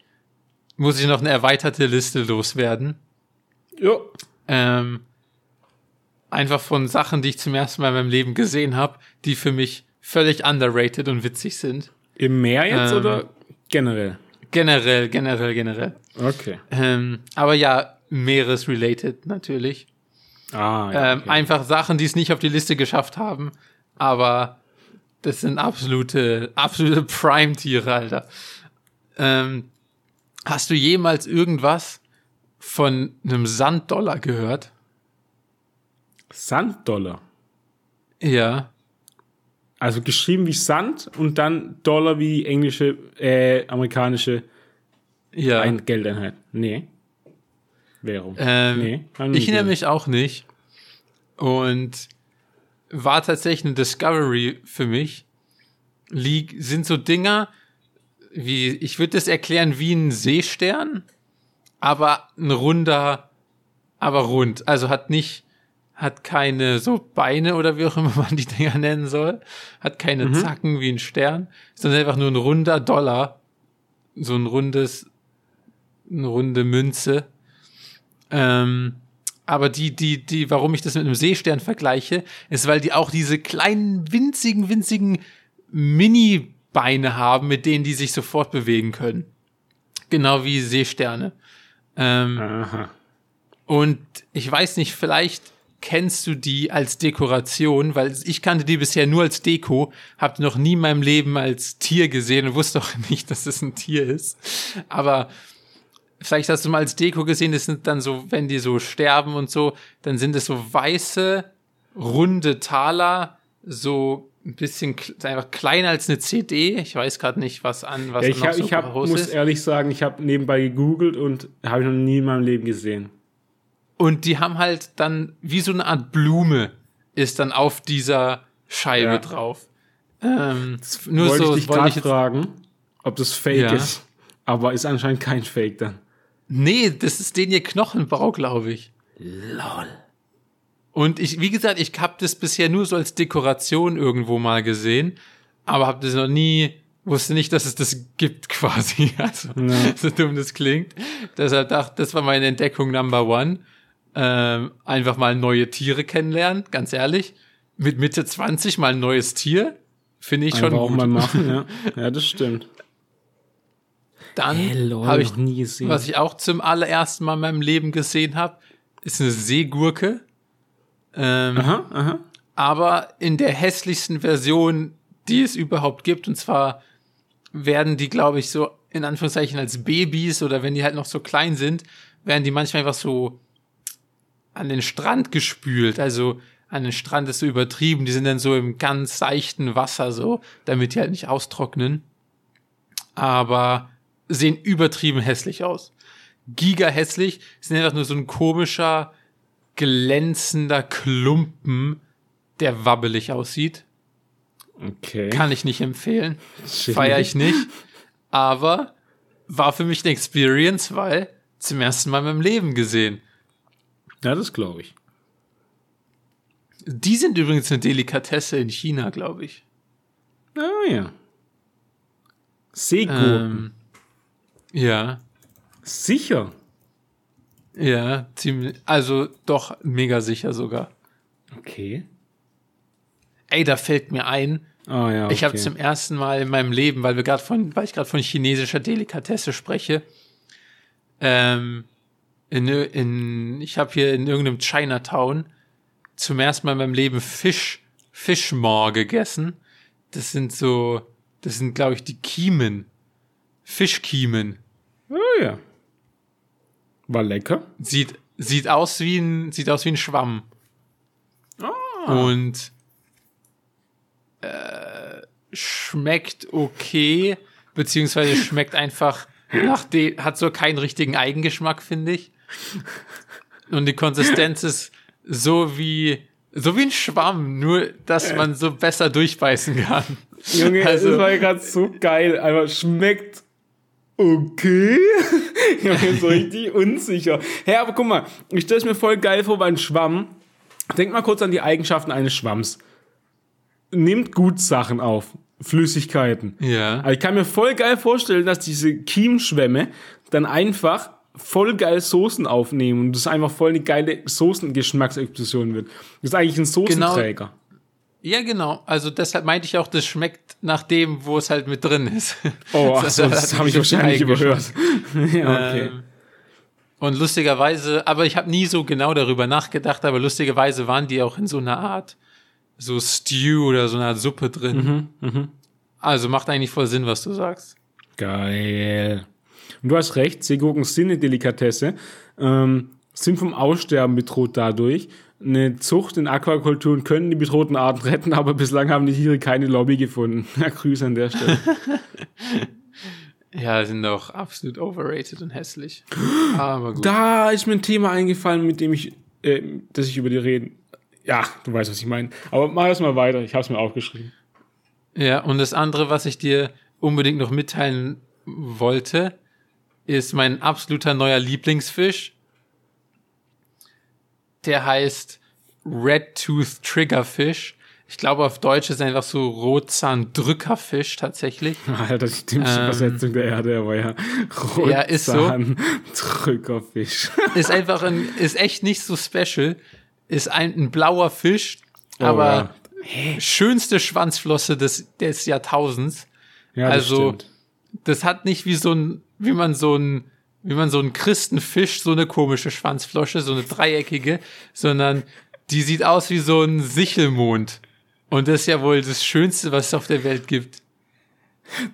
muss ich noch eine erweiterte Liste loswerden. Ja. Ähm, einfach von Sachen, die ich zum ersten Mal in meinem Leben gesehen habe, die für mich völlig underrated und witzig sind. Im Meer jetzt ähm, oder generell? Generell, generell, generell. Okay. Ähm, aber ja, Meeresrelated natürlich. Ah, ja, ähm, Einfach Sachen, die es nicht auf die Liste geschafft haben, aber das sind absolute, absolute Prime-Tiere, Alter. Ähm, hast du jemals irgendwas von einem Sanddollar gehört? Sanddollar. Ja. Also geschrieben wie Sand und dann Dollar wie englische, äh, amerikanische ja. Ein Geldeinheit. Nee. Währung. Ähm, nee, ich nehme mich auch nicht. Und war tatsächlich eine Discovery für mich. Lieg, sind so Dinger, wie, ich würde das erklären wie ein Seestern, aber ein runder, aber rund. Also hat nicht hat keine so Beine oder wie auch immer man die Dinger nennen soll, hat keine mhm. Zacken wie ein Stern, sondern einfach nur ein runder Dollar, so ein rundes, eine runde Münze. Ähm, aber die, die, die, warum ich das mit einem Seestern vergleiche, ist, weil die auch diese kleinen, winzigen, winzigen Mini-Beine haben, mit denen die sich sofort bewegen können. Genau wie Seesterne. Ähm. Und ich weiß nicht, vielleicht kennst du die als Dekoration, weil ich kannte die bisher nur als Deko, habe noch nie in meinem Leben als Tier gesehen und wusste auch nicht, dass es ein Tier ist. Aber vielleicht hast du mal als Deko gesehen, das sind dann so, wenn die so sterben und so, dann sind es so weiße, runde Taler, so ein bisschen einfach kleiner als eine CD. Ich weiß gerade nicht, was an was ja, ich noch hab, so ich hab, muss ist. ehrlich sagen, ich habe nebenbei gegoogelt und habe ich noch nie in meinem Leben gesehen. Und die haben halt dann wie so eine Art Blume ist dann auf dieser Scheibe Ja. drauf. Ähm, nur wollte so ich dich wollte gerade ich jetzt, fragen, ob das Fake Ja. ist. Aber ist anscheinend kein Fake dann. Nee, das ist den ihr Knochenbau, glaube ich. Lol. Und ich, wie gesagt, ich habe das bisher nur so als Dekoration irgendwo mal gesehen, aber habe das noch nie, wusste nicht, dass es das gibt quasi. Also, Ja. so dumm das klingt. Deshalb dachte, das war meine Entdeckung Number One. Ähm, einfach mal neue Tiere kennenlernen, ganz ehrlich. Mit Mitte 20 mal ein neues Tier, finde ich schon Einfach auch gut. mal machen, ja. Ja, das stimmt. Dann habe ich, nie gesehen. was ich auch zum allerersten Mal in meinem Leben gesehen habe, ist eine Seegurke. Ähm, aha, aha. aber in der hässlichsten Version, die es überhaupt gibt. Und zwar werden die, glaube ich, so in Anführungszeichen als Babys oder wenn die halt noch so klein sind, werden die manchmal einfach so an den Strand gespült. Also an den Strand ist so übertrieben. Die sind dann so im ganz seichten Wasser so, damit die halt nicht austrocknen. Aber sehen übertrieben hässlich aus. Giga hässlich, sind einfach nur so ein komischer, glänzender Klumpen, der wabbelig aussieht. Okay. Kann ich nicht empfehlen. Shit. Feier ich nicht. Aber war für mich eine Experience, weil zum ersten Mal in meinem Leben gesehen. Ja, das glaube ich. Die sind übrigens eine Delikatesse in China, glaube ich. Ah ja. Seegurken. Ähm, ja, Sicher. ja, ziemlich, also doch mega sicher sogar. Okay. Ey, da fällt mir ein, Ah ja. Okay. Ich habe zum ersten Mal in meinem Leben, weil wir gerade von, weil ich gerade von chinesischer Delikatesse spreche, ähm, in, in, ich habe hier in irgendeinem Chinatown zum ersten Mal in meinem Leben Fisch, Fischmaw gegessen. Das sind so, das sind, glaube ich, die Kiemen. Fischkiemen. Ah ja. War lecker. Sieht, sieht aus wie ein, sieht aus wie ein Schwamm. Ah. Und äh, schmeckt okay, beziehungsweise schmeckt einfach nach dem, hat so keinen richtigen Eigengeschmack, finde ich. Und die Konsistenz ist so wie, so wie ein Schwamm, nur dass man so besser durchbeißen kann. Junge, Also- das war ja gerade so geil. Aber schmeckt okay. ich bin so richtig unsicher. Hä, aber guck mal, ich stelle es mir voll geil vor bei einem Schwamm. Denk mal kurz an die Eigenschaften eines Schwamms. Nimmt gut Sachen auf. Flüssigkeiten. Ja. Also ich kann mir voll geil vorstellen, dass diese Kiemschwämme dann einfach voll geil Soßen aufnehmen und das einfach voll eine geile Soßengeschmacksexplosion wird. Das ist eigentlich ein Soßenträger. Ja, genau. Also deshalb meinte ich auch, das schmeckt nach dem, wo es halt mit drin ist. Oh, so, das, hat habe ich wahrscheinlich überhört. ja, okay. Ähm, und lustigerweise, aber ich habe nie so genau darüber nachgedacht, aber lustigerweise waren die auch in so einer Art so Stew oder so einer Art Suppe drin. Mhm, Also macht eigentlich voll Sinn, was du sagst. Geil. Und du hast recht, Seegurken sind eine Delikatesse, ähm, sind vom Aussterben bedroht dadurch. Eine Zucht in Aquakulturen können die bedrohten Arten retten, aber bislang haben die Tiere keine Lobby gefunden. Ja, Grüße an der Stelle. Ja, sind doch absolut overrated und hässlich. Aber gut. da ist mir ein Thema eingefallen, mit dem ich, äh, dass ich über die reden. Ja, du weißt, was ich meine. Aber mach erst mal weiter, ich habe es mir aufgeschrieben. Ja, und das andere, was ich dir unbedingt noch mitteilen wollte, ist mein absoluter neuer Lieblingsfisch. Der heißt Red Tooth Triggerfish. Ich glaube, auf Deutsch ist er einfach so Rotzahn-Drückerfisch tatsächlich. Alter, das ist die dümmste Ähm. Übersetzung der Erde, aber ja. Ja, ist so. Ist einfach ein, ist echt nicht so special. Ist ein, ein blauer Fisch, Oh, aber schönste Schwanzflosse des, des Jahrtausends. Ja, das Also, stimmt. Das hat nicht wie so ein, wie man so ein wie man so einen Christenfisch, so eine komische Schwanzflosche, so eine dreieckige, sondern die sieht aus wie so ein Sichelmond. Und das ist ja wohl das Schönste, was es auf der Welt gibt.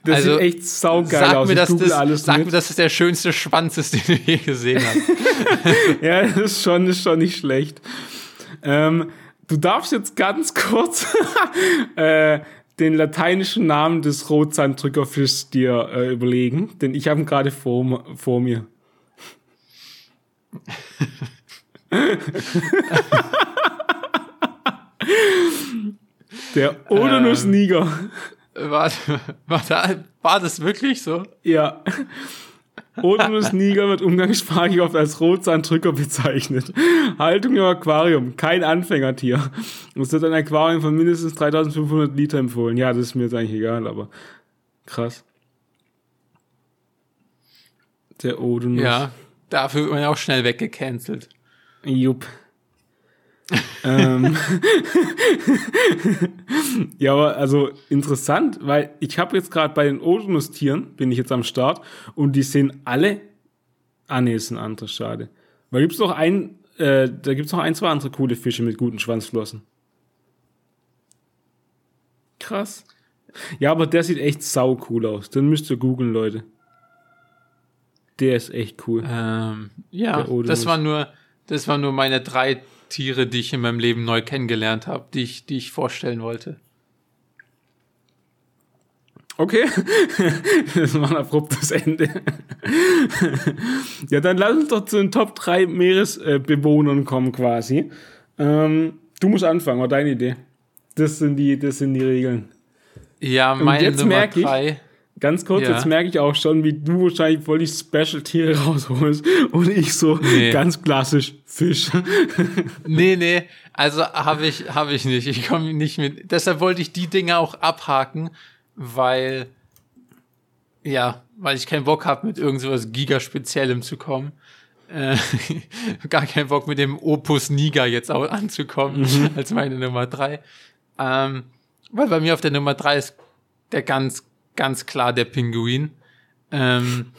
Das Also, sieht echt saugeil Sag, aus. mir, dass das, alles sag mit. mir, dass das der schönste Schwanz ist, den du je gesehen hast. Ja, das ist schon, ist schon nicht schlecht. Ähm, du darfst jetzt ganz kurz äh, den lateinischen Namen des Rotsanddrückerfischs dir äh, überlegen, denn ich habe ihn gerade vor, vor mir. Der Odonus Ähm. niger. War, war, da, war das wirklich so? Ja. Odonus niger wird umgangssprachlich oft als Rotsanddrücker bezeichnet. Haltung im Aquarium, kein Anfängertier. Es wird ein Aquarium von mindestens 3500 Liter empfohlen. Ja, das ist mir jetzt eigentlich egal, aber krass. Der Odonus. Ja. Dafür wird man ja auch schnell weggecancelt. Jupp. Ähm. ja, aber also interessant, weil ich habe jetzt gerade bei den Odonus-Tieren, bin ich jetzt am Start, und die sehen alle. Ah, nee, ist ein anderer, schade. Weil gibt's noch ein, äh, da gibt's noch ein, zwei andere coole Fische mit guten Schwanzflossen. Krass. Ja, aber der sieht echt sau cool aus. Den müsst ihr googeln, Leute. Der ist echt cool. Ähm, ja, das war nur, das waren nur meine drei Tiere, die ich in meinem Leben neu kennengelernt habe, die ich, die ich vorstellen wollte. Okay, das war ein abruptes Ende. ja, dann lass uns doch zu den Top 3 Meeresbewohnern kommen quasi. Ähm, du musst anfangen, war deine Idee. Das sind die, das sind die Regeln. Ja, meine Nummer merke ich- drei. Ganz kurz, Ja. jetzt merke ich auch schon, wie du wahrscheinlich voll die Special-Tiere rausholst und ich so Nee. ganz klassisch Fisch. Nee, nee, also habe ich, habe ich nicht. Ich komme nicht mit. Deshalb wollte ich die Dinge auch abhaken, weil, ja, weil ich keinen Bock habe, mit irgend sowas Giga-Speziellem zu kommen. Äh, gar keinen Bock mit dem Opus Niger jetzt auch anzukommen, als meine Nummer drei. Ähm, weil bei mir auf der Nummer drei ist der ganz, ganz klar der Pinguin. Ähm,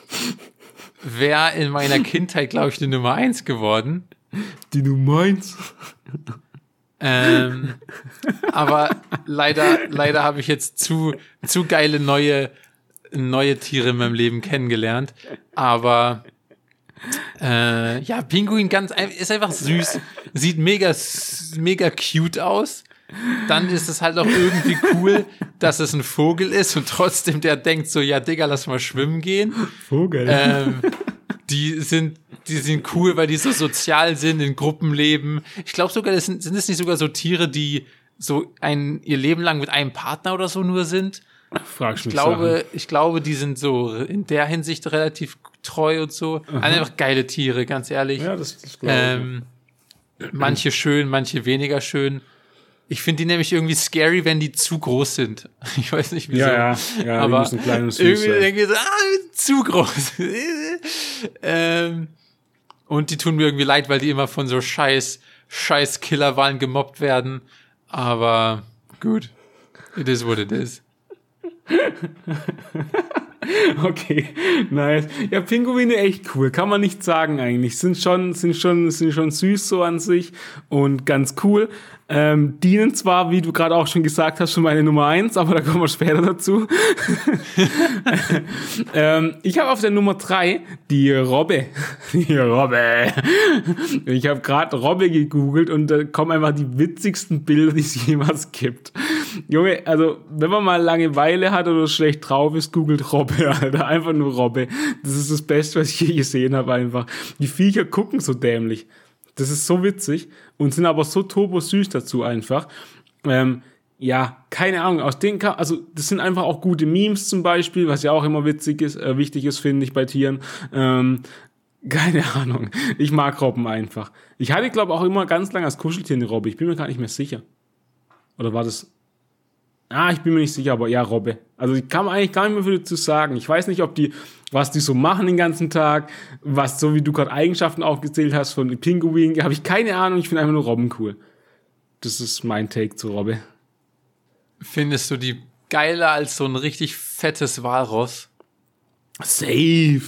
Wäre in meiner Kindheit, glaube ich, die Nummer eins geworden. Die du meinst. Ähm, aber leider, leider habe ich jetzt zu, zu geile neue, neue Tiere in meinem Leben kennengelernt. Aber äh, ja, Pinguin ganz ist einfach süß, sieht mega, mega cute aus. Dann ist es halt auch irgendwie cool, dass es ein Vogel ist und trotzdem der denkt so, ja Digga, lass mal schwimmen gehen. Vogel. Ähm, die sind, die sind cool, weil die so sozial sind, in Gruppen leben. Ich glaube sogar, das sind, sind es nicht sogar so Tiere, die so ein, ihr Leben lang mit einem Partner oder so nur sind. Fragst Ich glaube, ich glaube, die sind so in der Hinsicht relativ treu und so. Einfach geile Tiere, ganz ehrlich. Ja, das, das glaube ich. Ähm, manche schön, manche weniger schön. Ich finde die nämlich irgendwie scary, wenn die zu groß sind. Ich weiß nicht wieso. ja, ja, ja, die aber müssen klein und süß irgendwie sein. denke ich so, ah, zu groß. ähm, und die tun mir irgendwie leid, weil die immer von so scheiß, scheiß Killerwahlen gemobbt werden. Aber gut. It is what it is. Okay, nice. Ja, Pinguine echt cool, kann man nicht sagen eigentlich. Sind schon, sind schon, sind schon süß so an sich und ganz cool. Ähm, dienen zwar, wie du gerade auch schon gesagt hast, schon meine Nummer eins, aber da kommen wir später dazu. ähm, ich habe auf der Nummer drei die Robbe. Die Robbe. Ich habe gerade Robbe gegoogelt und da kommen einfach die witzigsten Bilder, die es jemals gibt. Junge, also wenn man mal Langeweile hat oder schlecht drauf ist, googelt Robbe, Alter. Einfach nur Robbe. Das ist das Beste, was ich je gesehen habe einfach. Die Viecher gucken so dämlich. Das ist so witzig und sind aber so turbo süß dazu einfach. Ähm, ja, keine Ahnung, aus denen also das sind einfach auch gute Memes zum Beispiel, was ja auch immer witzig ist, äh, wichtig ist, finde ich, bei Tieren. Ähm, keine Ahnung. Ich mag Robben einfach. Ich hatte, glaube auch immer ganz lange als Kuscheltier eine Robbe. Ich bin mir gar nicht mehr sicher. Oder war das. Ah, ich bin mir nicht sicher, aber ja, Robbe. Also ich kann eigentlich gar nicht mehr viel dazu sagen. Ich weiß nicht, ob die, was die so machen den ganzen Tag, was so wie du gerade Eigenschaften aufgezählt hast von Pinguin, habe ich keine Ahnung. Ich finde einfach nur Robben cool. Das ist mein Take zu Robbe. Findest du die geiler als so ein richtig fettes Walross? Safe.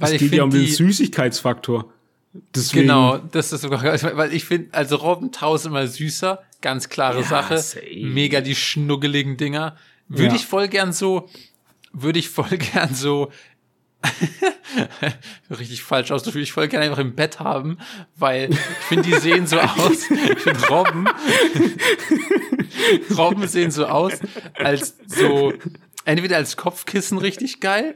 es geht ja um den Süßigkeitsfaktor. Deswegen. Genau, das ist sogar, weil ich finde, also Robbentau ist immer süßer, ganz klare ja, Sache. Same. Mega die schnuggeligen Dinger. Würde ja. ich voll gern so, würde ich voll gern so richtig falsch aus, würde ich voll gerne einfach im Bett haben, weil ich finde, die sehen so aus, ich finde Robben, Robben sehen so aus, als so, entweder als Kopfkissen richtig geil,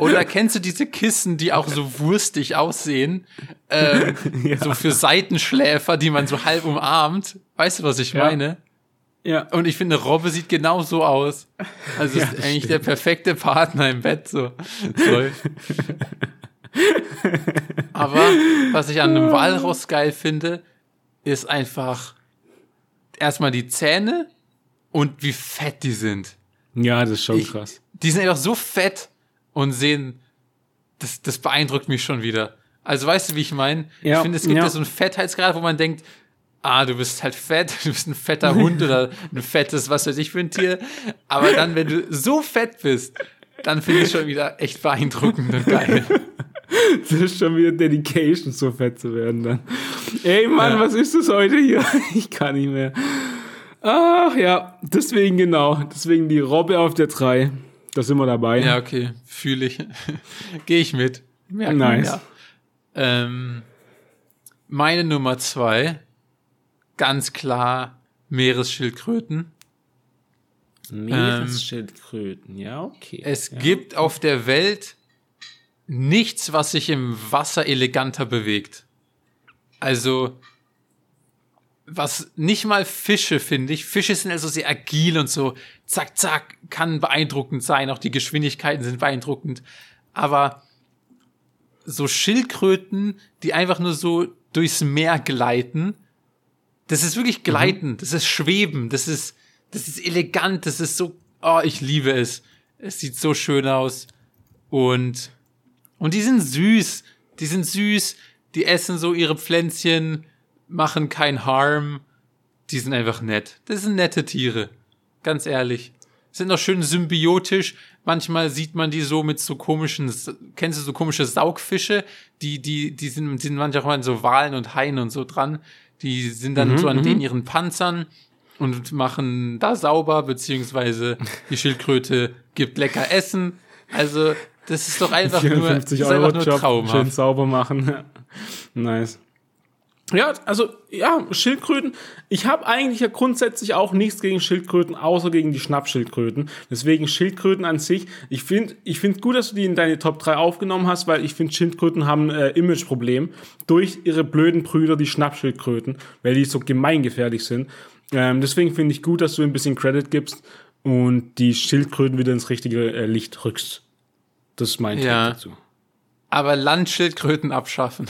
oder kennst du diese Kissen, die auch so wurstig aussehen, ähm, ja. so für Seitenschläfer, die man so halb umarmt? Weißt du, was ich ja. meine? Ja. Und ich finde, Robbe sieht genau so aus. Also ja, ist eigentlich stimmt. der perfekte Partner im Bett, so. Aber was ich an einem Walross geil finde, ist einfach erstmal die Zähne und wie fett die sind. Ja, das ist schon ich, krass. Die sind einfach so fett und sehen, das, das beeindruckt mich schon wieder. Also weißt du, wie ich meine? Ja, ich finde, es gibt ja. so einen Fettheitsgrad, wo man denkt, ah, du bist halt fett, du bist ein fetter Hund oder ein fettes, was weiß ich für ein Tier. Aber dann, wenn du so fett bist, dann finde ich es schon wieder echt beeindruckend und geil. Das ist schon wieder Dedication, so fett zu werden dann. Ey Mann, ja. was ist das heute hier? Ich kann nicht mehr. Ach ja, deswegen genau. Deswegen die Robbe auf der 3. Da sind wir dabei. Ja, okay. Fühle ich. Gehe ich mit. Merken, nice. Ja. Ähm, meine Nummer 2 ganz klar Meeresschildkröten. Meeresschildkröten, ähm, ja, okay. Es ja. gibt auf der Welt nichts, was sich im Wasser eleganter bewegt. Also, was nicht mal Fische, finde ich. Fische sind also sehr agil und so, zack, zack, kann beeindruckend sein. Auch die Geschwindigkeiten sind beeindruckend. Aber so Schildkröten, die einfach nur so durchs Meer gleiten, das ist wirklich gleiten, mhm. das ist schweben, das ist, das ist elegant, das ist so, oh, ich liebe es. Es sieht so schön aus. Und, und die sind süß. Die sind süß. Die essen so ihre Pflänzchen, machen kein Harm. Die sind einfach nett. Das sind nette Tiere. Ganz ehrlich. Sind auch schön symbiotisch. Manchmal sieht man die so mit so komischen, kennst du so komische Saugfische? Die, die, die sind, sind manchmal in so Walen und Haien und so dran. Die sind dann mhm, so an mhm. den ihren Panzern und machen da sauber, beziehungsweise die Schildkröte gibt lecker Essen. Also, das ist doch einfach nur, ist einfach nur traumhaft. Schön sauber machen. nice. Ja, also ja, Schildkröten. Ich habe eigentlich ja grundsätzlich auch nichts gegen Schildkröten, außer gegen die Schnappschildkröten. Deswegen Schildkröten an sich. Ich finde, ich finde gut, dass du die in deine Top 3 aufgenommen hast, weil ich finde, Schildkröten haben äh, Imageproblem durch ihre blöden Brüder, die Schnappschildkröten, weil die so gemeingefährlich sind. Ähm, deswegen finde ich gut, dass du ein bisschen Credit gibst und die Schildkröten wieder ins richtige äh, Licht rückst. Das ist mein ja. Tipp dazu. Aber Landschildkröten abschaffen.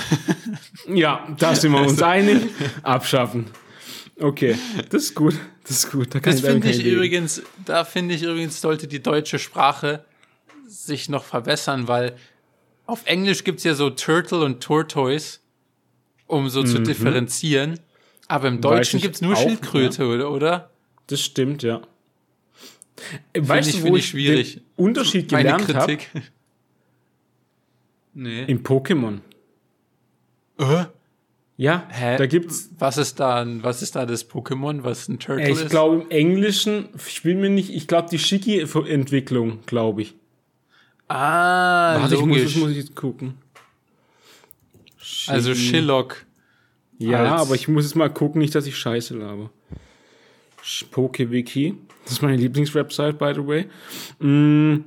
ja, da sind wir uns einig. Abschaffen. Okay, das ist gut. Das ist gut. Da das finde ich übrigens, da finde ich übrigens, sollte die deutsche Sprache sich noch verbessern, weil auf Englisch gibt's ja so Turtle und Tortoise, um so mhm. zu differenzieren. Aber im Deutschen gibt's nur Schildkröte, mehr. oder? Das stimmt, ja. Weißt ich, du, wo ich, ich schwierig. den Unterschied gelernt habe? Nee. Im Pokémon. Äh? Ja, Hä? da gibt's. Was ist da, was ist da das Pokémon, was ein Turtle ich ist? Ich glaube im Englischen, ich bin mir nicht, ich glaube die Shiki-Entwicklung, glaube ich. Ah, Warte, logisch. Ich muss, das muss ich jetzt gucken. Shiki. Also Shillock. Ja, aber ich muss jetzt mal gucken, nicht, dass ich Scheiße labe. PokeWiki. Das ist meine Lieblingswebsite, by the way. Mm,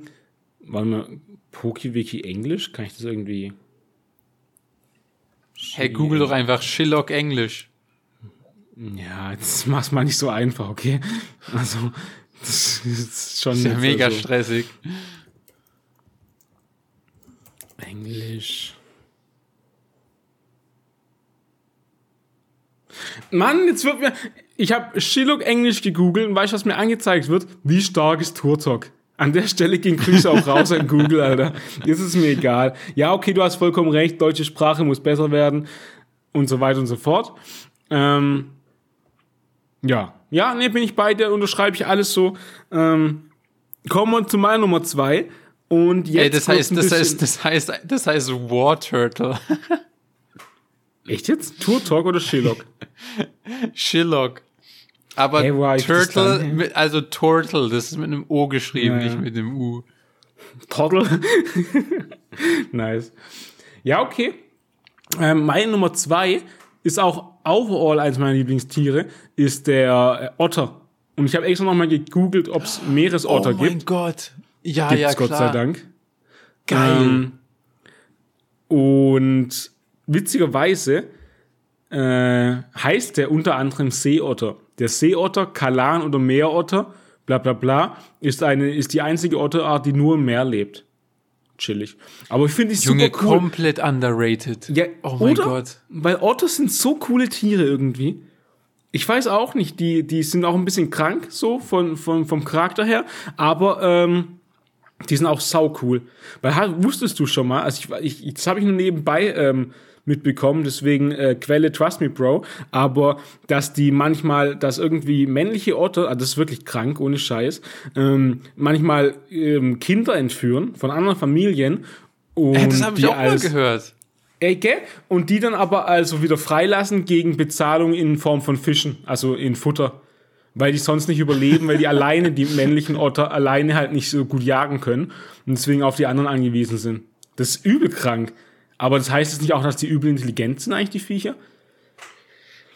warte mal, PokeWiki Englisch? Kann ich das irgendwie. Hey, google doch einfach Shillock Englisch. Ja, jetzt mach's mal nicht so einfach, okay? Also, das ist schon. Das ist ja mega so. stressig. Englisch. Mann, jetzt wird mir. Ich habe Shillock Englisch gegoogelt und weißt du, was mir angezeigt wird? Wie stark ist Turtok? An der Stelle ging Grüße auch raus an Google, Alter. Ist mir egal. Ja, okay, du hast vollkommen recht, deutsche Sprache muss besser werden und so weiter und so fort. Ähm, ja, ja, ne, bin ich bei dir, unterschreibe ich alles so. Ähm, kommen wir zu meiner Nummer zwei. Und jetzt Ey, das heißt, das heißt, das heißt, das heißt War Turtle. Echt jetzt? Tour Talk oder Sherlock? Shillock. Aber das Turtle, mit, also Turtle, das ist mit einem O geschrieben, Ja, ja. nicht mit einem U. Toddle. nice. Ja, okay. Ähm, meine Nummer zwei ist auch overall eins meiner Lieblingstiere, ist der äh, Otter. Und ich habe extra nochmal gegoogelt, ob es Meeresotter oh mein gibt. Gott. Ja, Gibt's ja, Gott klar. sei Dank. Geil. Ähm, und witzigerweise äh, heißt der unter anderem Seeotter. Der Seeotter, Kalan oder Meerotter, bla bla bla, ist, eine, ist die einzige Otterart, die nur im Meer lebt. Chillig. Aber ich finde die Junge, super cool. komplett underrated. Ja, oh mein oder? Gott. Weil Otter sind so coole Tiere irgendwie. Ich weiß auch nicht, die, die sind auch ein bisschen krank, so von, von, vom Charakter her, aber ähm, die sind auch sau cool. Weil wusstest du schon mal, also ich, ich das habe ich nur nebenbei ähm, mitbekommen, deswegen äh, Quelle Trust Me Bro, aber dass die manchmal, dass irgendwie männliche Otter, also das ist wirklich krank, ohne Scheiß, ähm, manchmal ähm, Kinder entführen von anderen Familien und Äh, das habe ich die auch mal gehört. Ecke und die dann aber also wieder freilassen gegen Bezahlung in Form von Fischen, also in Futter. Weil die sonst nicht überleben, weil die alleine, die männlichen Otter, alleine halt nicht so gut jagen können und deswegen auf die anderen angewiesen sind. Das ist übel krank. Aber das heißt jetzt nicht auch, dass die übel intelligent sind, eigentlich, die Viecher?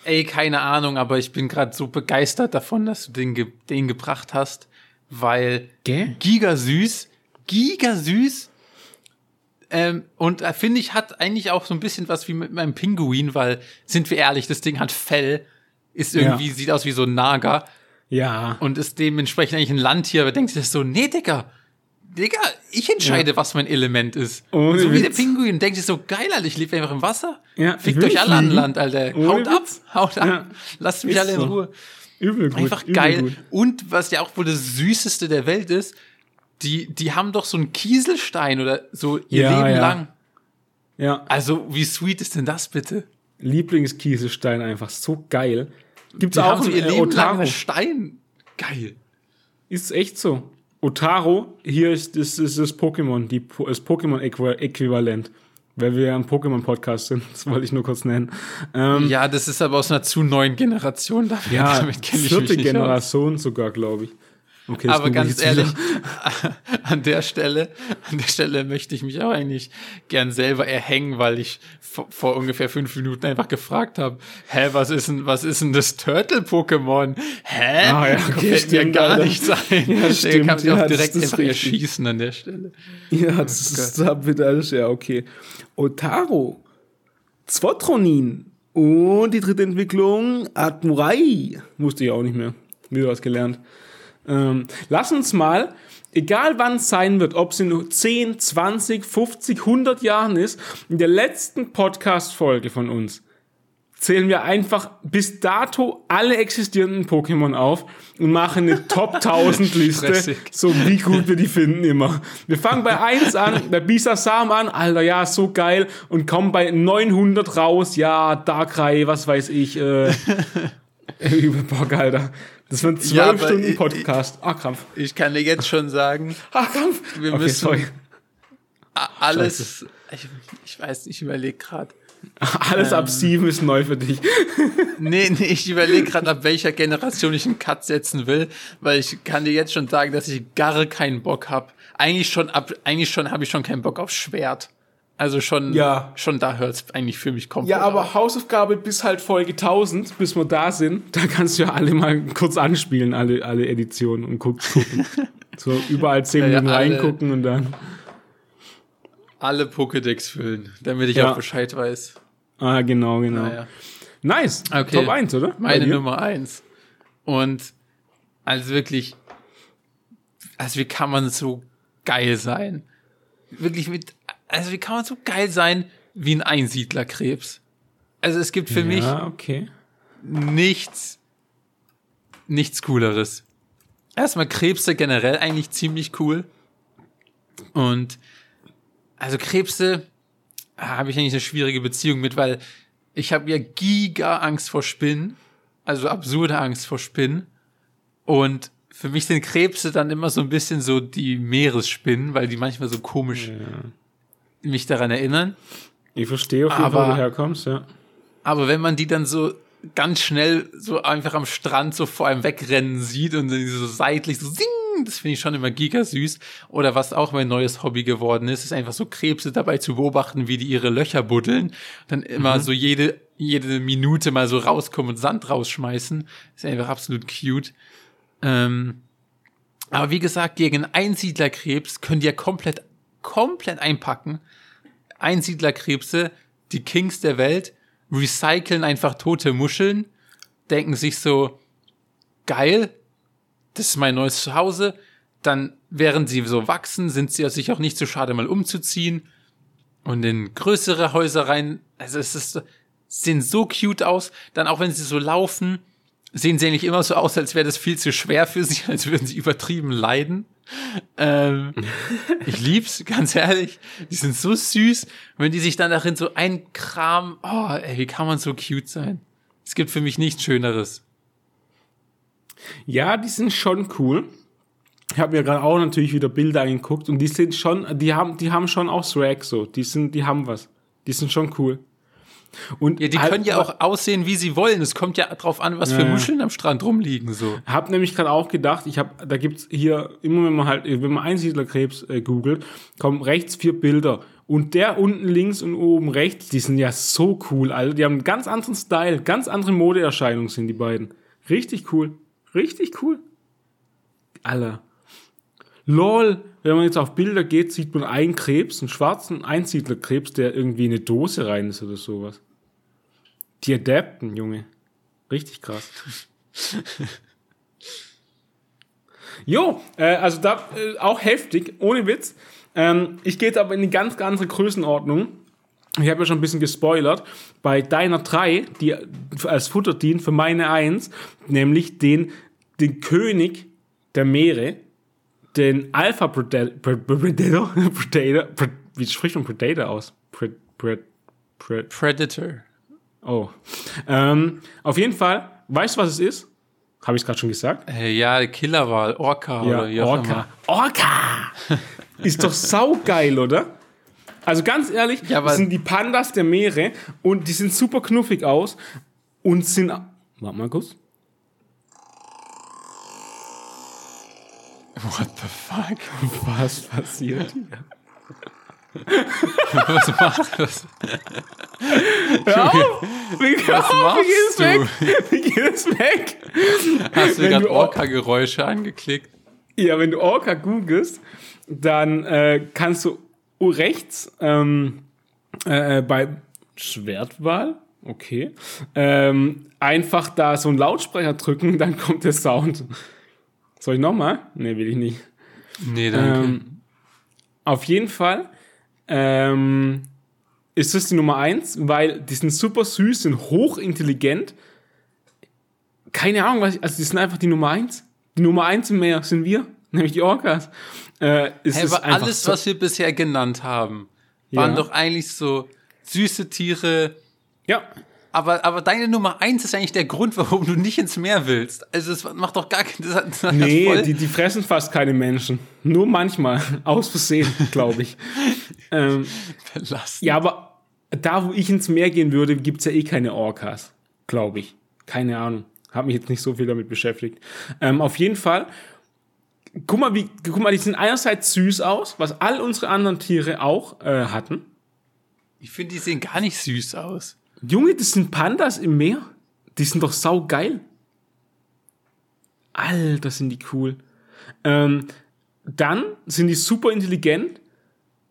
Ey, keine Ahnung, aber ich bin gerade so begeistert davon, dass du den, ge den gebracht hast, weil Gell? giga süß, giga süß. Ähm, und äh, finde ich, hat eigentlich auch so ein bisschen was wie mit meinem Pinguin, weil, sind wir ehrlich, das Ding hat Fell, ist irgendwie, Ja. sieht aus wie so ein Nager Ja. und ist dementsprechend eigentlich ein Landtier, aber denkst du das so, nee, Digga, Digga, ich entscheide, was mein Element ist. Ohne so wie der Witz. Pinguin, denkst du so, geil, Alter, ich lebe einfach im Wasser. Ja, Fickt euch alle an. Land, Alter. Ohne haut ab, Witz. haut ab. Ja. Lasst mich Ist alle in so. Ruhe. Übel gut. Einfach übel geil. Gut. Und was ja auch wohl das Süßeste der Welt ist, die, die haben doch so einen Kieselstein oder so ihr Ja, Leben ja. lang. Ja. Also, wie sweet ist denn das bitte? Lieblingskieselstein einfach. So geil. Gibt's Die auch haben so ihr Leben lang Otaro. einen Stein. Geil. Ist echt so. Otaro, hier ist das, ist das Pokémon, die, das Pokémon-Äquivalent. Weil wir ja ein Pokémon-Podcast sind. Das wollte ich nur kurz nennen. Ähm, Ja, das ist aber aus einer zu neuen Generation. Damit, ja, damit kenne ich vierte mich nicht aus. Generation sogar, glaube ich. Okay, das Aber ganz ehrlich, an der Stelle, an der Stelle möchte ich mich auch eigentlich gern selber erhängen, weil ich vor, ungefähr fünf Minuten einfach gefragt habe, hä, was ist denn, was ist denn das Turtle-Pokémon? Hä? Ah, ja, okay, mir stimmt, gar Alter. nichts ein. Ja, Der stimmt, kann sich ja, auch das- direkt das einfach richtig. erschießen an der Stelle. Ja, das ist damit alles, ja, okay. Otaro, Zwotronin und die dritte Entwicklung, Admurai. Wusste ich auch nicht mehr. Wieder was gelernt. Ähm, lass uns mal, egal wann es sein wird, ob es in 10, 20, 50, 100 Jahren ist, in der letzten Podcast-Folge von uns zählen wir einfach bis dato alle existierenden Pokémon auf und machen eine Top 1000 Liste, so wie gut wir die finden immer. Wir fangen bei 1 an, bei Bisasam an, Alter, ja, so geil, und kommen bei 900 raus, ja, Darkrai, was weiß ich, äh, übel Bock, Alter. Das wird ein 12 Ja, Stunden ich- Podcast. Ah, Krampf. Ich kann dir jetzt schon sagen, Ah, Krampf. Wir okay, müssen- sorry. alles, ich, ich weiß, ich überlege gerade. Alles Ähm. ab 7 ist neu für dich. Nee, nee, ich überlege gerade, ab welcher Generation ich einen Cut setzen will, weil ich kann dir jetzt schon sagen, dass ich gar keinen Bock hab. Eigentlich schon ab, eigentlich schon habe ich schon keinen Bock auf Schwert. Also schon, Ja. schon da hört's eigentlich für mich komplett Ja, aber auf. Hausaufgabe bis halt Folge 1000, bis wir da sind. Da kannst du ja alle mal kurz anspielen, alle, alle Editionen und guck, gucken. so überall 10 Ja, ja, Minuten alle. reingucken und dann. alle Pokédex füllen, damit ich Ja. auch Bescheid weiß. Ah, genau, genau. Naja. Nice. Okay. Top 1, oder? Meine? Nummer eins. Und also wirklich, also wie kann man so geil sein? Wirklich mit, also wie kann man so geil sein wie ein Einsiedlerkrebs? Also es gibt für mich Ja, okay. nichts, nichts cooleres. Erstmal Krebse generell eigentlich ziemlich cool. Und also Krebse ah, habe ich eigentlich eine schwierige Beziehung mit, weil ich habe ja giga Angst vor Spinnen, also absurde Angst vor Spinnen. Und für mich sind Krebse dann immer so ein bisschen so die Meeresspinnen, weil die manchmal so komisch mich daran erinnern. Ich verstehe auf jeden Fall, wo Aber- du herkommst, ja. Aber wenn man die dann so ganz schnell so einfach am Strand so vor einem wegrennen sieht und dann so seitlich so sing, das finde ich schon immer giga süß. Oder was auch mein neues Hobby geworden ist, ist einfach so Krebse dabei zu beobachten, wie die ihre Löcher buddeln. Dann immer so jede, jede Minute mal so rauskommen und Sand rausschmeißen. Ist einfach absolut cute. Ähm, aber wie gesagt, gegen Einsiedlerkrebs die ja komplett, komplett einpacken. Einsiedlerkrebse, die Kings der Welt, recyceln einfach tote Muscheln, denken sich so, geil, das ist mein neues Zuhause. Dann, während sie so wachsen, sind sie sich auch nicht so schade, mal umzuziehen und in größere Häuser rein. Also es ist, sehen so cute aus. Dann auch wenn sie so laufen, sehen sie eigentlich immer so aus, als wäre das viel zu schwer für sie, als würden sie übertrieben leiden. Ähm, ich lieb's, ganz ehrlich. Die sind so süß. Wenn die sich dann darin so einkramen, oh, ey, wie kann man so cute sein? Es gibt für mich nichts Schöneres. Ja, die sind schon cool. Ich habe mir gerade auch natürlich wieder Bilder angeguckt und die sind schon, die haben, die haben schon auch Swag so. Die sind, die haben was. Die sind schon cool. Und Ja, die halt- können ja auch aussehen, wie sie wollen. Es kommt ja drauf an, was für Ja. Muscheln am Strand rumliegen, so. Hab nämlich gerade auch gedacht, ich habe, da gibt's hier immer, wenn man halt, wenn man Einsiedlerkrebs äh, googelt, kommen rechts vier Bilder und der unten links und oben rechts, die sind ja so cool, Alter. Die haben einen ganz anderen Style, ganz andere Modeerscheinungen sind die beiden. Richtig cool, richtig cool. Alter. Lol, wenn man jetzt auf Bilder geht, sieht man einen Krebs, einen schwarzen Einsiedlerkrebs, der irgendwie in eine Dose rein ist oder sowas. Die Adapten, Junge. Richtig krass. Jo, äh, also da äh, auch heftig, ohne Witz. Ähm, ich gehe jetzt aber in eine ganz, ganz andere Größenordnung. Ich habe ja schon ein bisschen gespoilert. Bei deiner 3, die als Futter dient für meine 1, nämlich den, den König der Meere, den Alpha Predator, Predator, Predator, Pre- wie spricht man Predator aus? Pre, Pre, Pre, Predator. oh. Ähm, auf jeden Fall, weißt du, was es ist? Habe ich es gerade schon gesagt? Äh, ja, Killerwal, Orca oder wie auch Orca. Orca! Ist doch saugeil, oder? Also ganz ehrlich, Ja, das sind die Pandas der Meere und die sind super knuffig aus und sind. Warte mal kurz. What the fuck? Was passiert? Was macht das? Hör auf! Wie, hör auf, wie geht es du? weg? Wie geht es weg? Hast du gerade Orca-Geräusche angeklickt? Ja, wenn du Orca googelst, dann äh, kannst du rechts ähm, äh, bei Schwertwahl, okay, ähm, einfach da so einen Lautsprecher drücken, dann kommt der Sound. Soll ich nochmal? Nee, will ich nicht. Nee, danke. Ähm, auf jeden Fall ähm, ist das die Nummer eins, weil die sind super süß, sind hochintelligent. Keine Ahnung, was ich, also die sind einfach die Nummer eins. Die Nummer eins im Meer sind wir, nämlich die Orcas. Äh, es hey, ist aber alles, so- was wir bisher genannt haben, waren Ja. doch eigentlich so süße Tiere. Ja, Aber, aber deine Nummer eins ist eigentlich der Grund, warum du nicht ins Meer willst. Also es macht doch gar keinen hat nee, die, die fressen fast keine Menschen. Nur manchmal, aus Versehen, glaube ich. ähm, Belastend. Ja, aber da, wo ich ins Meer gehen würde, gibt's ja eh keine Orcas, glaube ich. Keine Ahnung. Hab mich jetzt nicht so viel damit beschäftigt. Ähm, auf jeden Fall, guck mal, wie, guck mal, die sehen einerseits süß aus, was all unsere anderen Tiere auch äh, hatten. Ich finde, die sehen gar nicht süß aus. Junge, das sind Pandas im Meer. Die sind doch saugeil. Alter, sind die cool. Ähm, dann sind die super intelligent,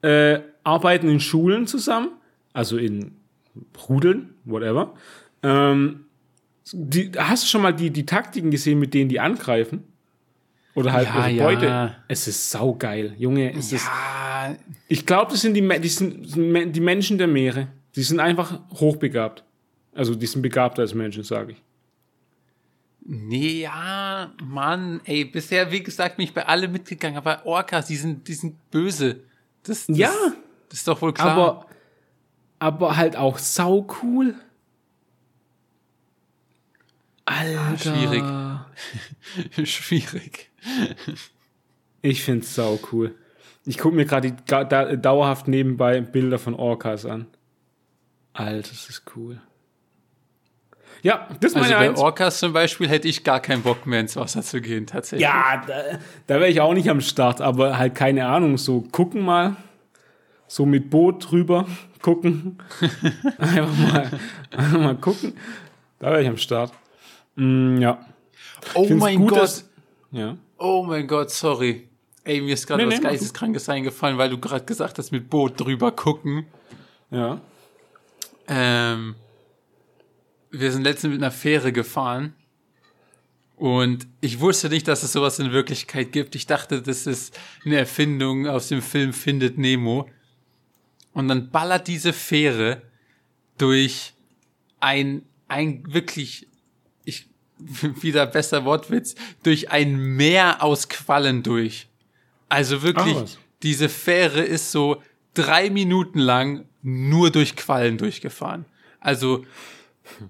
äh, arbeiten in Schulen zusammen, also in Rudeln, whatever. Ähm, die, hast du schon mal die, die Taktiken gesehen, mit denen die angreifen? Oder halt Ja, ihre ja. Beute? Es ist saugeil, Junge. Es ist, Ja, ich glaube, das sind die, die, sind die Menschen der Meere. Die sind einfach hochbegabt. Also die sind begabter als Menschen, sage ich. nee, ja, Mann, ey, bisher, wie gesagt, bin ich bei alle mitgegangen, aber Orcas, die sind, die sind böse. Das, das, Ja. Das ist doch wohl klar. Aber, aber halt auch sau cool. Alter. schwierig. Schwierig. Ich find's sau cool. Ich gucke mir gerade da, dauerhaft nebenbei Bilder von Orcas an. Alter, das ist cool. Ja, das ist Also meine bei Eins. Orcas zum Beispiel hätte ich gar keinen Bock mehr ins Wasser zu gehen, tatsächlich. Ja, da, da wäre ich auch nicht am Start, aber halt keine Ahnung, so gucken mal, so mit Boot drüber gucken, einfach mal, einfach mal gucken, da wäre ich am Start. Mm, ja. oh mein gut, Gott. dass- Ja. Oh mein Gott, sorry. Ey, mir ist gerade Nee, was nee. Geisteskrankes eingefallen, weil du gerade gesagt hast, mit Boot drüber gucken. Ja. Ähm, wir sind letztens mit einer Fähre gefahren und ich wusste nicht, dass es sowas in Wirklichkeit gibt. Ich dachte, das ist eine Erfindung aus dem Film Findet Nemo. Und dann ballert diese Fähre durch ein, ein wirklich, ich, wieder besser Wortwitz, durch ein Meer aus Quallen durch. Also wirklich, was. diese Fähre ist so drei Minuten lang nur durch Quallen durchgefahren. Also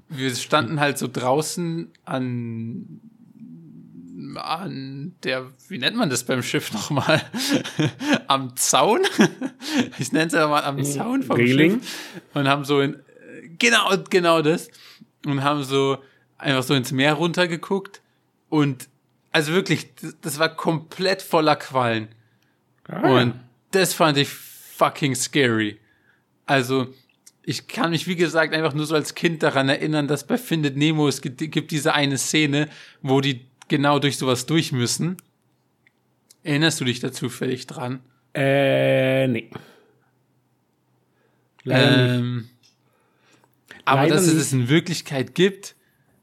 wir standen halt so draußen an an der, wie nennt man das beim Schiff nochmal? am Zaun? ich nenne es ja mal am Zaun vom Reling? Schiff. Und haben so in, genau, genau das. Und haben so einfach so ins Meer runtergeguckt. Und also wirklich, das, das war komplett voller Quallen. Und das fand ich fucking scary. Also, ich kann mich, wie gesagt, einfach nur so als Kind daran erinnern, dass bei Findet Nemo es gibt, gibt diese eine Szene, wo die genau durch sowas durch müssen. Erinnerst du dich da zufällig dran? Äh, nee. Leider nicht. Ähm, aber Leider dass es nicht. es in Wirklichkeit gibt,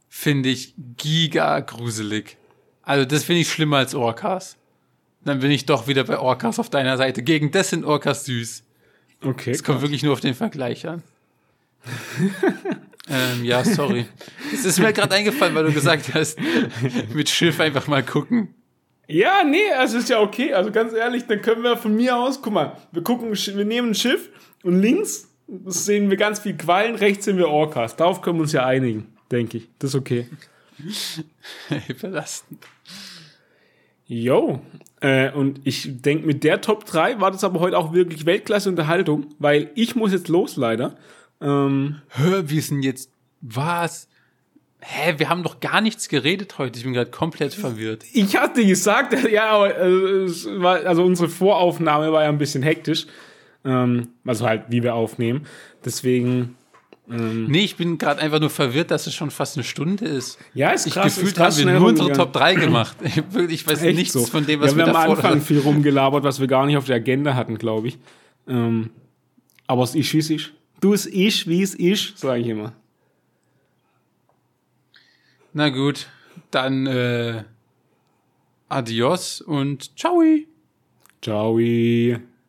finde ich giga gruselig. Also das finde ich schlimmer als Orcas. Dann bin ich doch wieder bei Orcas auf deiner Seite. Gegen das sind Orcas süß. Okay. Es kommt wirklich nur auf den Vergleich an. ähm, ja, sorry. Es ist mir gerade eingefallen, weil du gesagt hast, mit Schiff einfach mal gucken. Ja, nee, also ist ja okay. Also ganz ehrlich, dann können wir von mir aus, guck mal, wir gucken, wir nehmen ein Schiff und links sehen wir ganz viel Quallen, rechts sehen wir Orcas. Darauf können wir uns ja einigen, denke ich. Das ist okay. Belastend. Yo. Äh, und ich denke, mit der Top 3 war das aber heute auch wirklich Weltklasse-Unterhaltung, weil ich muss jetzt los, leider. Ähm, Hör, wir sind jetzt. Was? Hä, wir haben doch gar nichts geredet heute. Ich bin gerade komplett verwirrt. ich hatte gesagt, ja, aber, äh, es war, also unsere Voraufnahme war ja ein bisschen hektisch. Ähm, also halt, wie wir aufnehmen. Deswegen, Nee, ich bin gerade einfach nur verwirrt, dass es schon fast eine Stunde ist. ja, ist Ich krass. ist gefühlt krass haben wir schnell nur unsere. Top 3 gemacht. Ich, ich weiß Echt nichts so. von dem, was ja, wir wir haben am Anfang viel rumgelabert, was wir gar nicht auf der Agenda hatten, glaube ich. Ähm, aber es ist, wie es ist. Du, es ist, wie es ist, sage ich immer. Na gut, dann äh, adios und ciao. Ciao.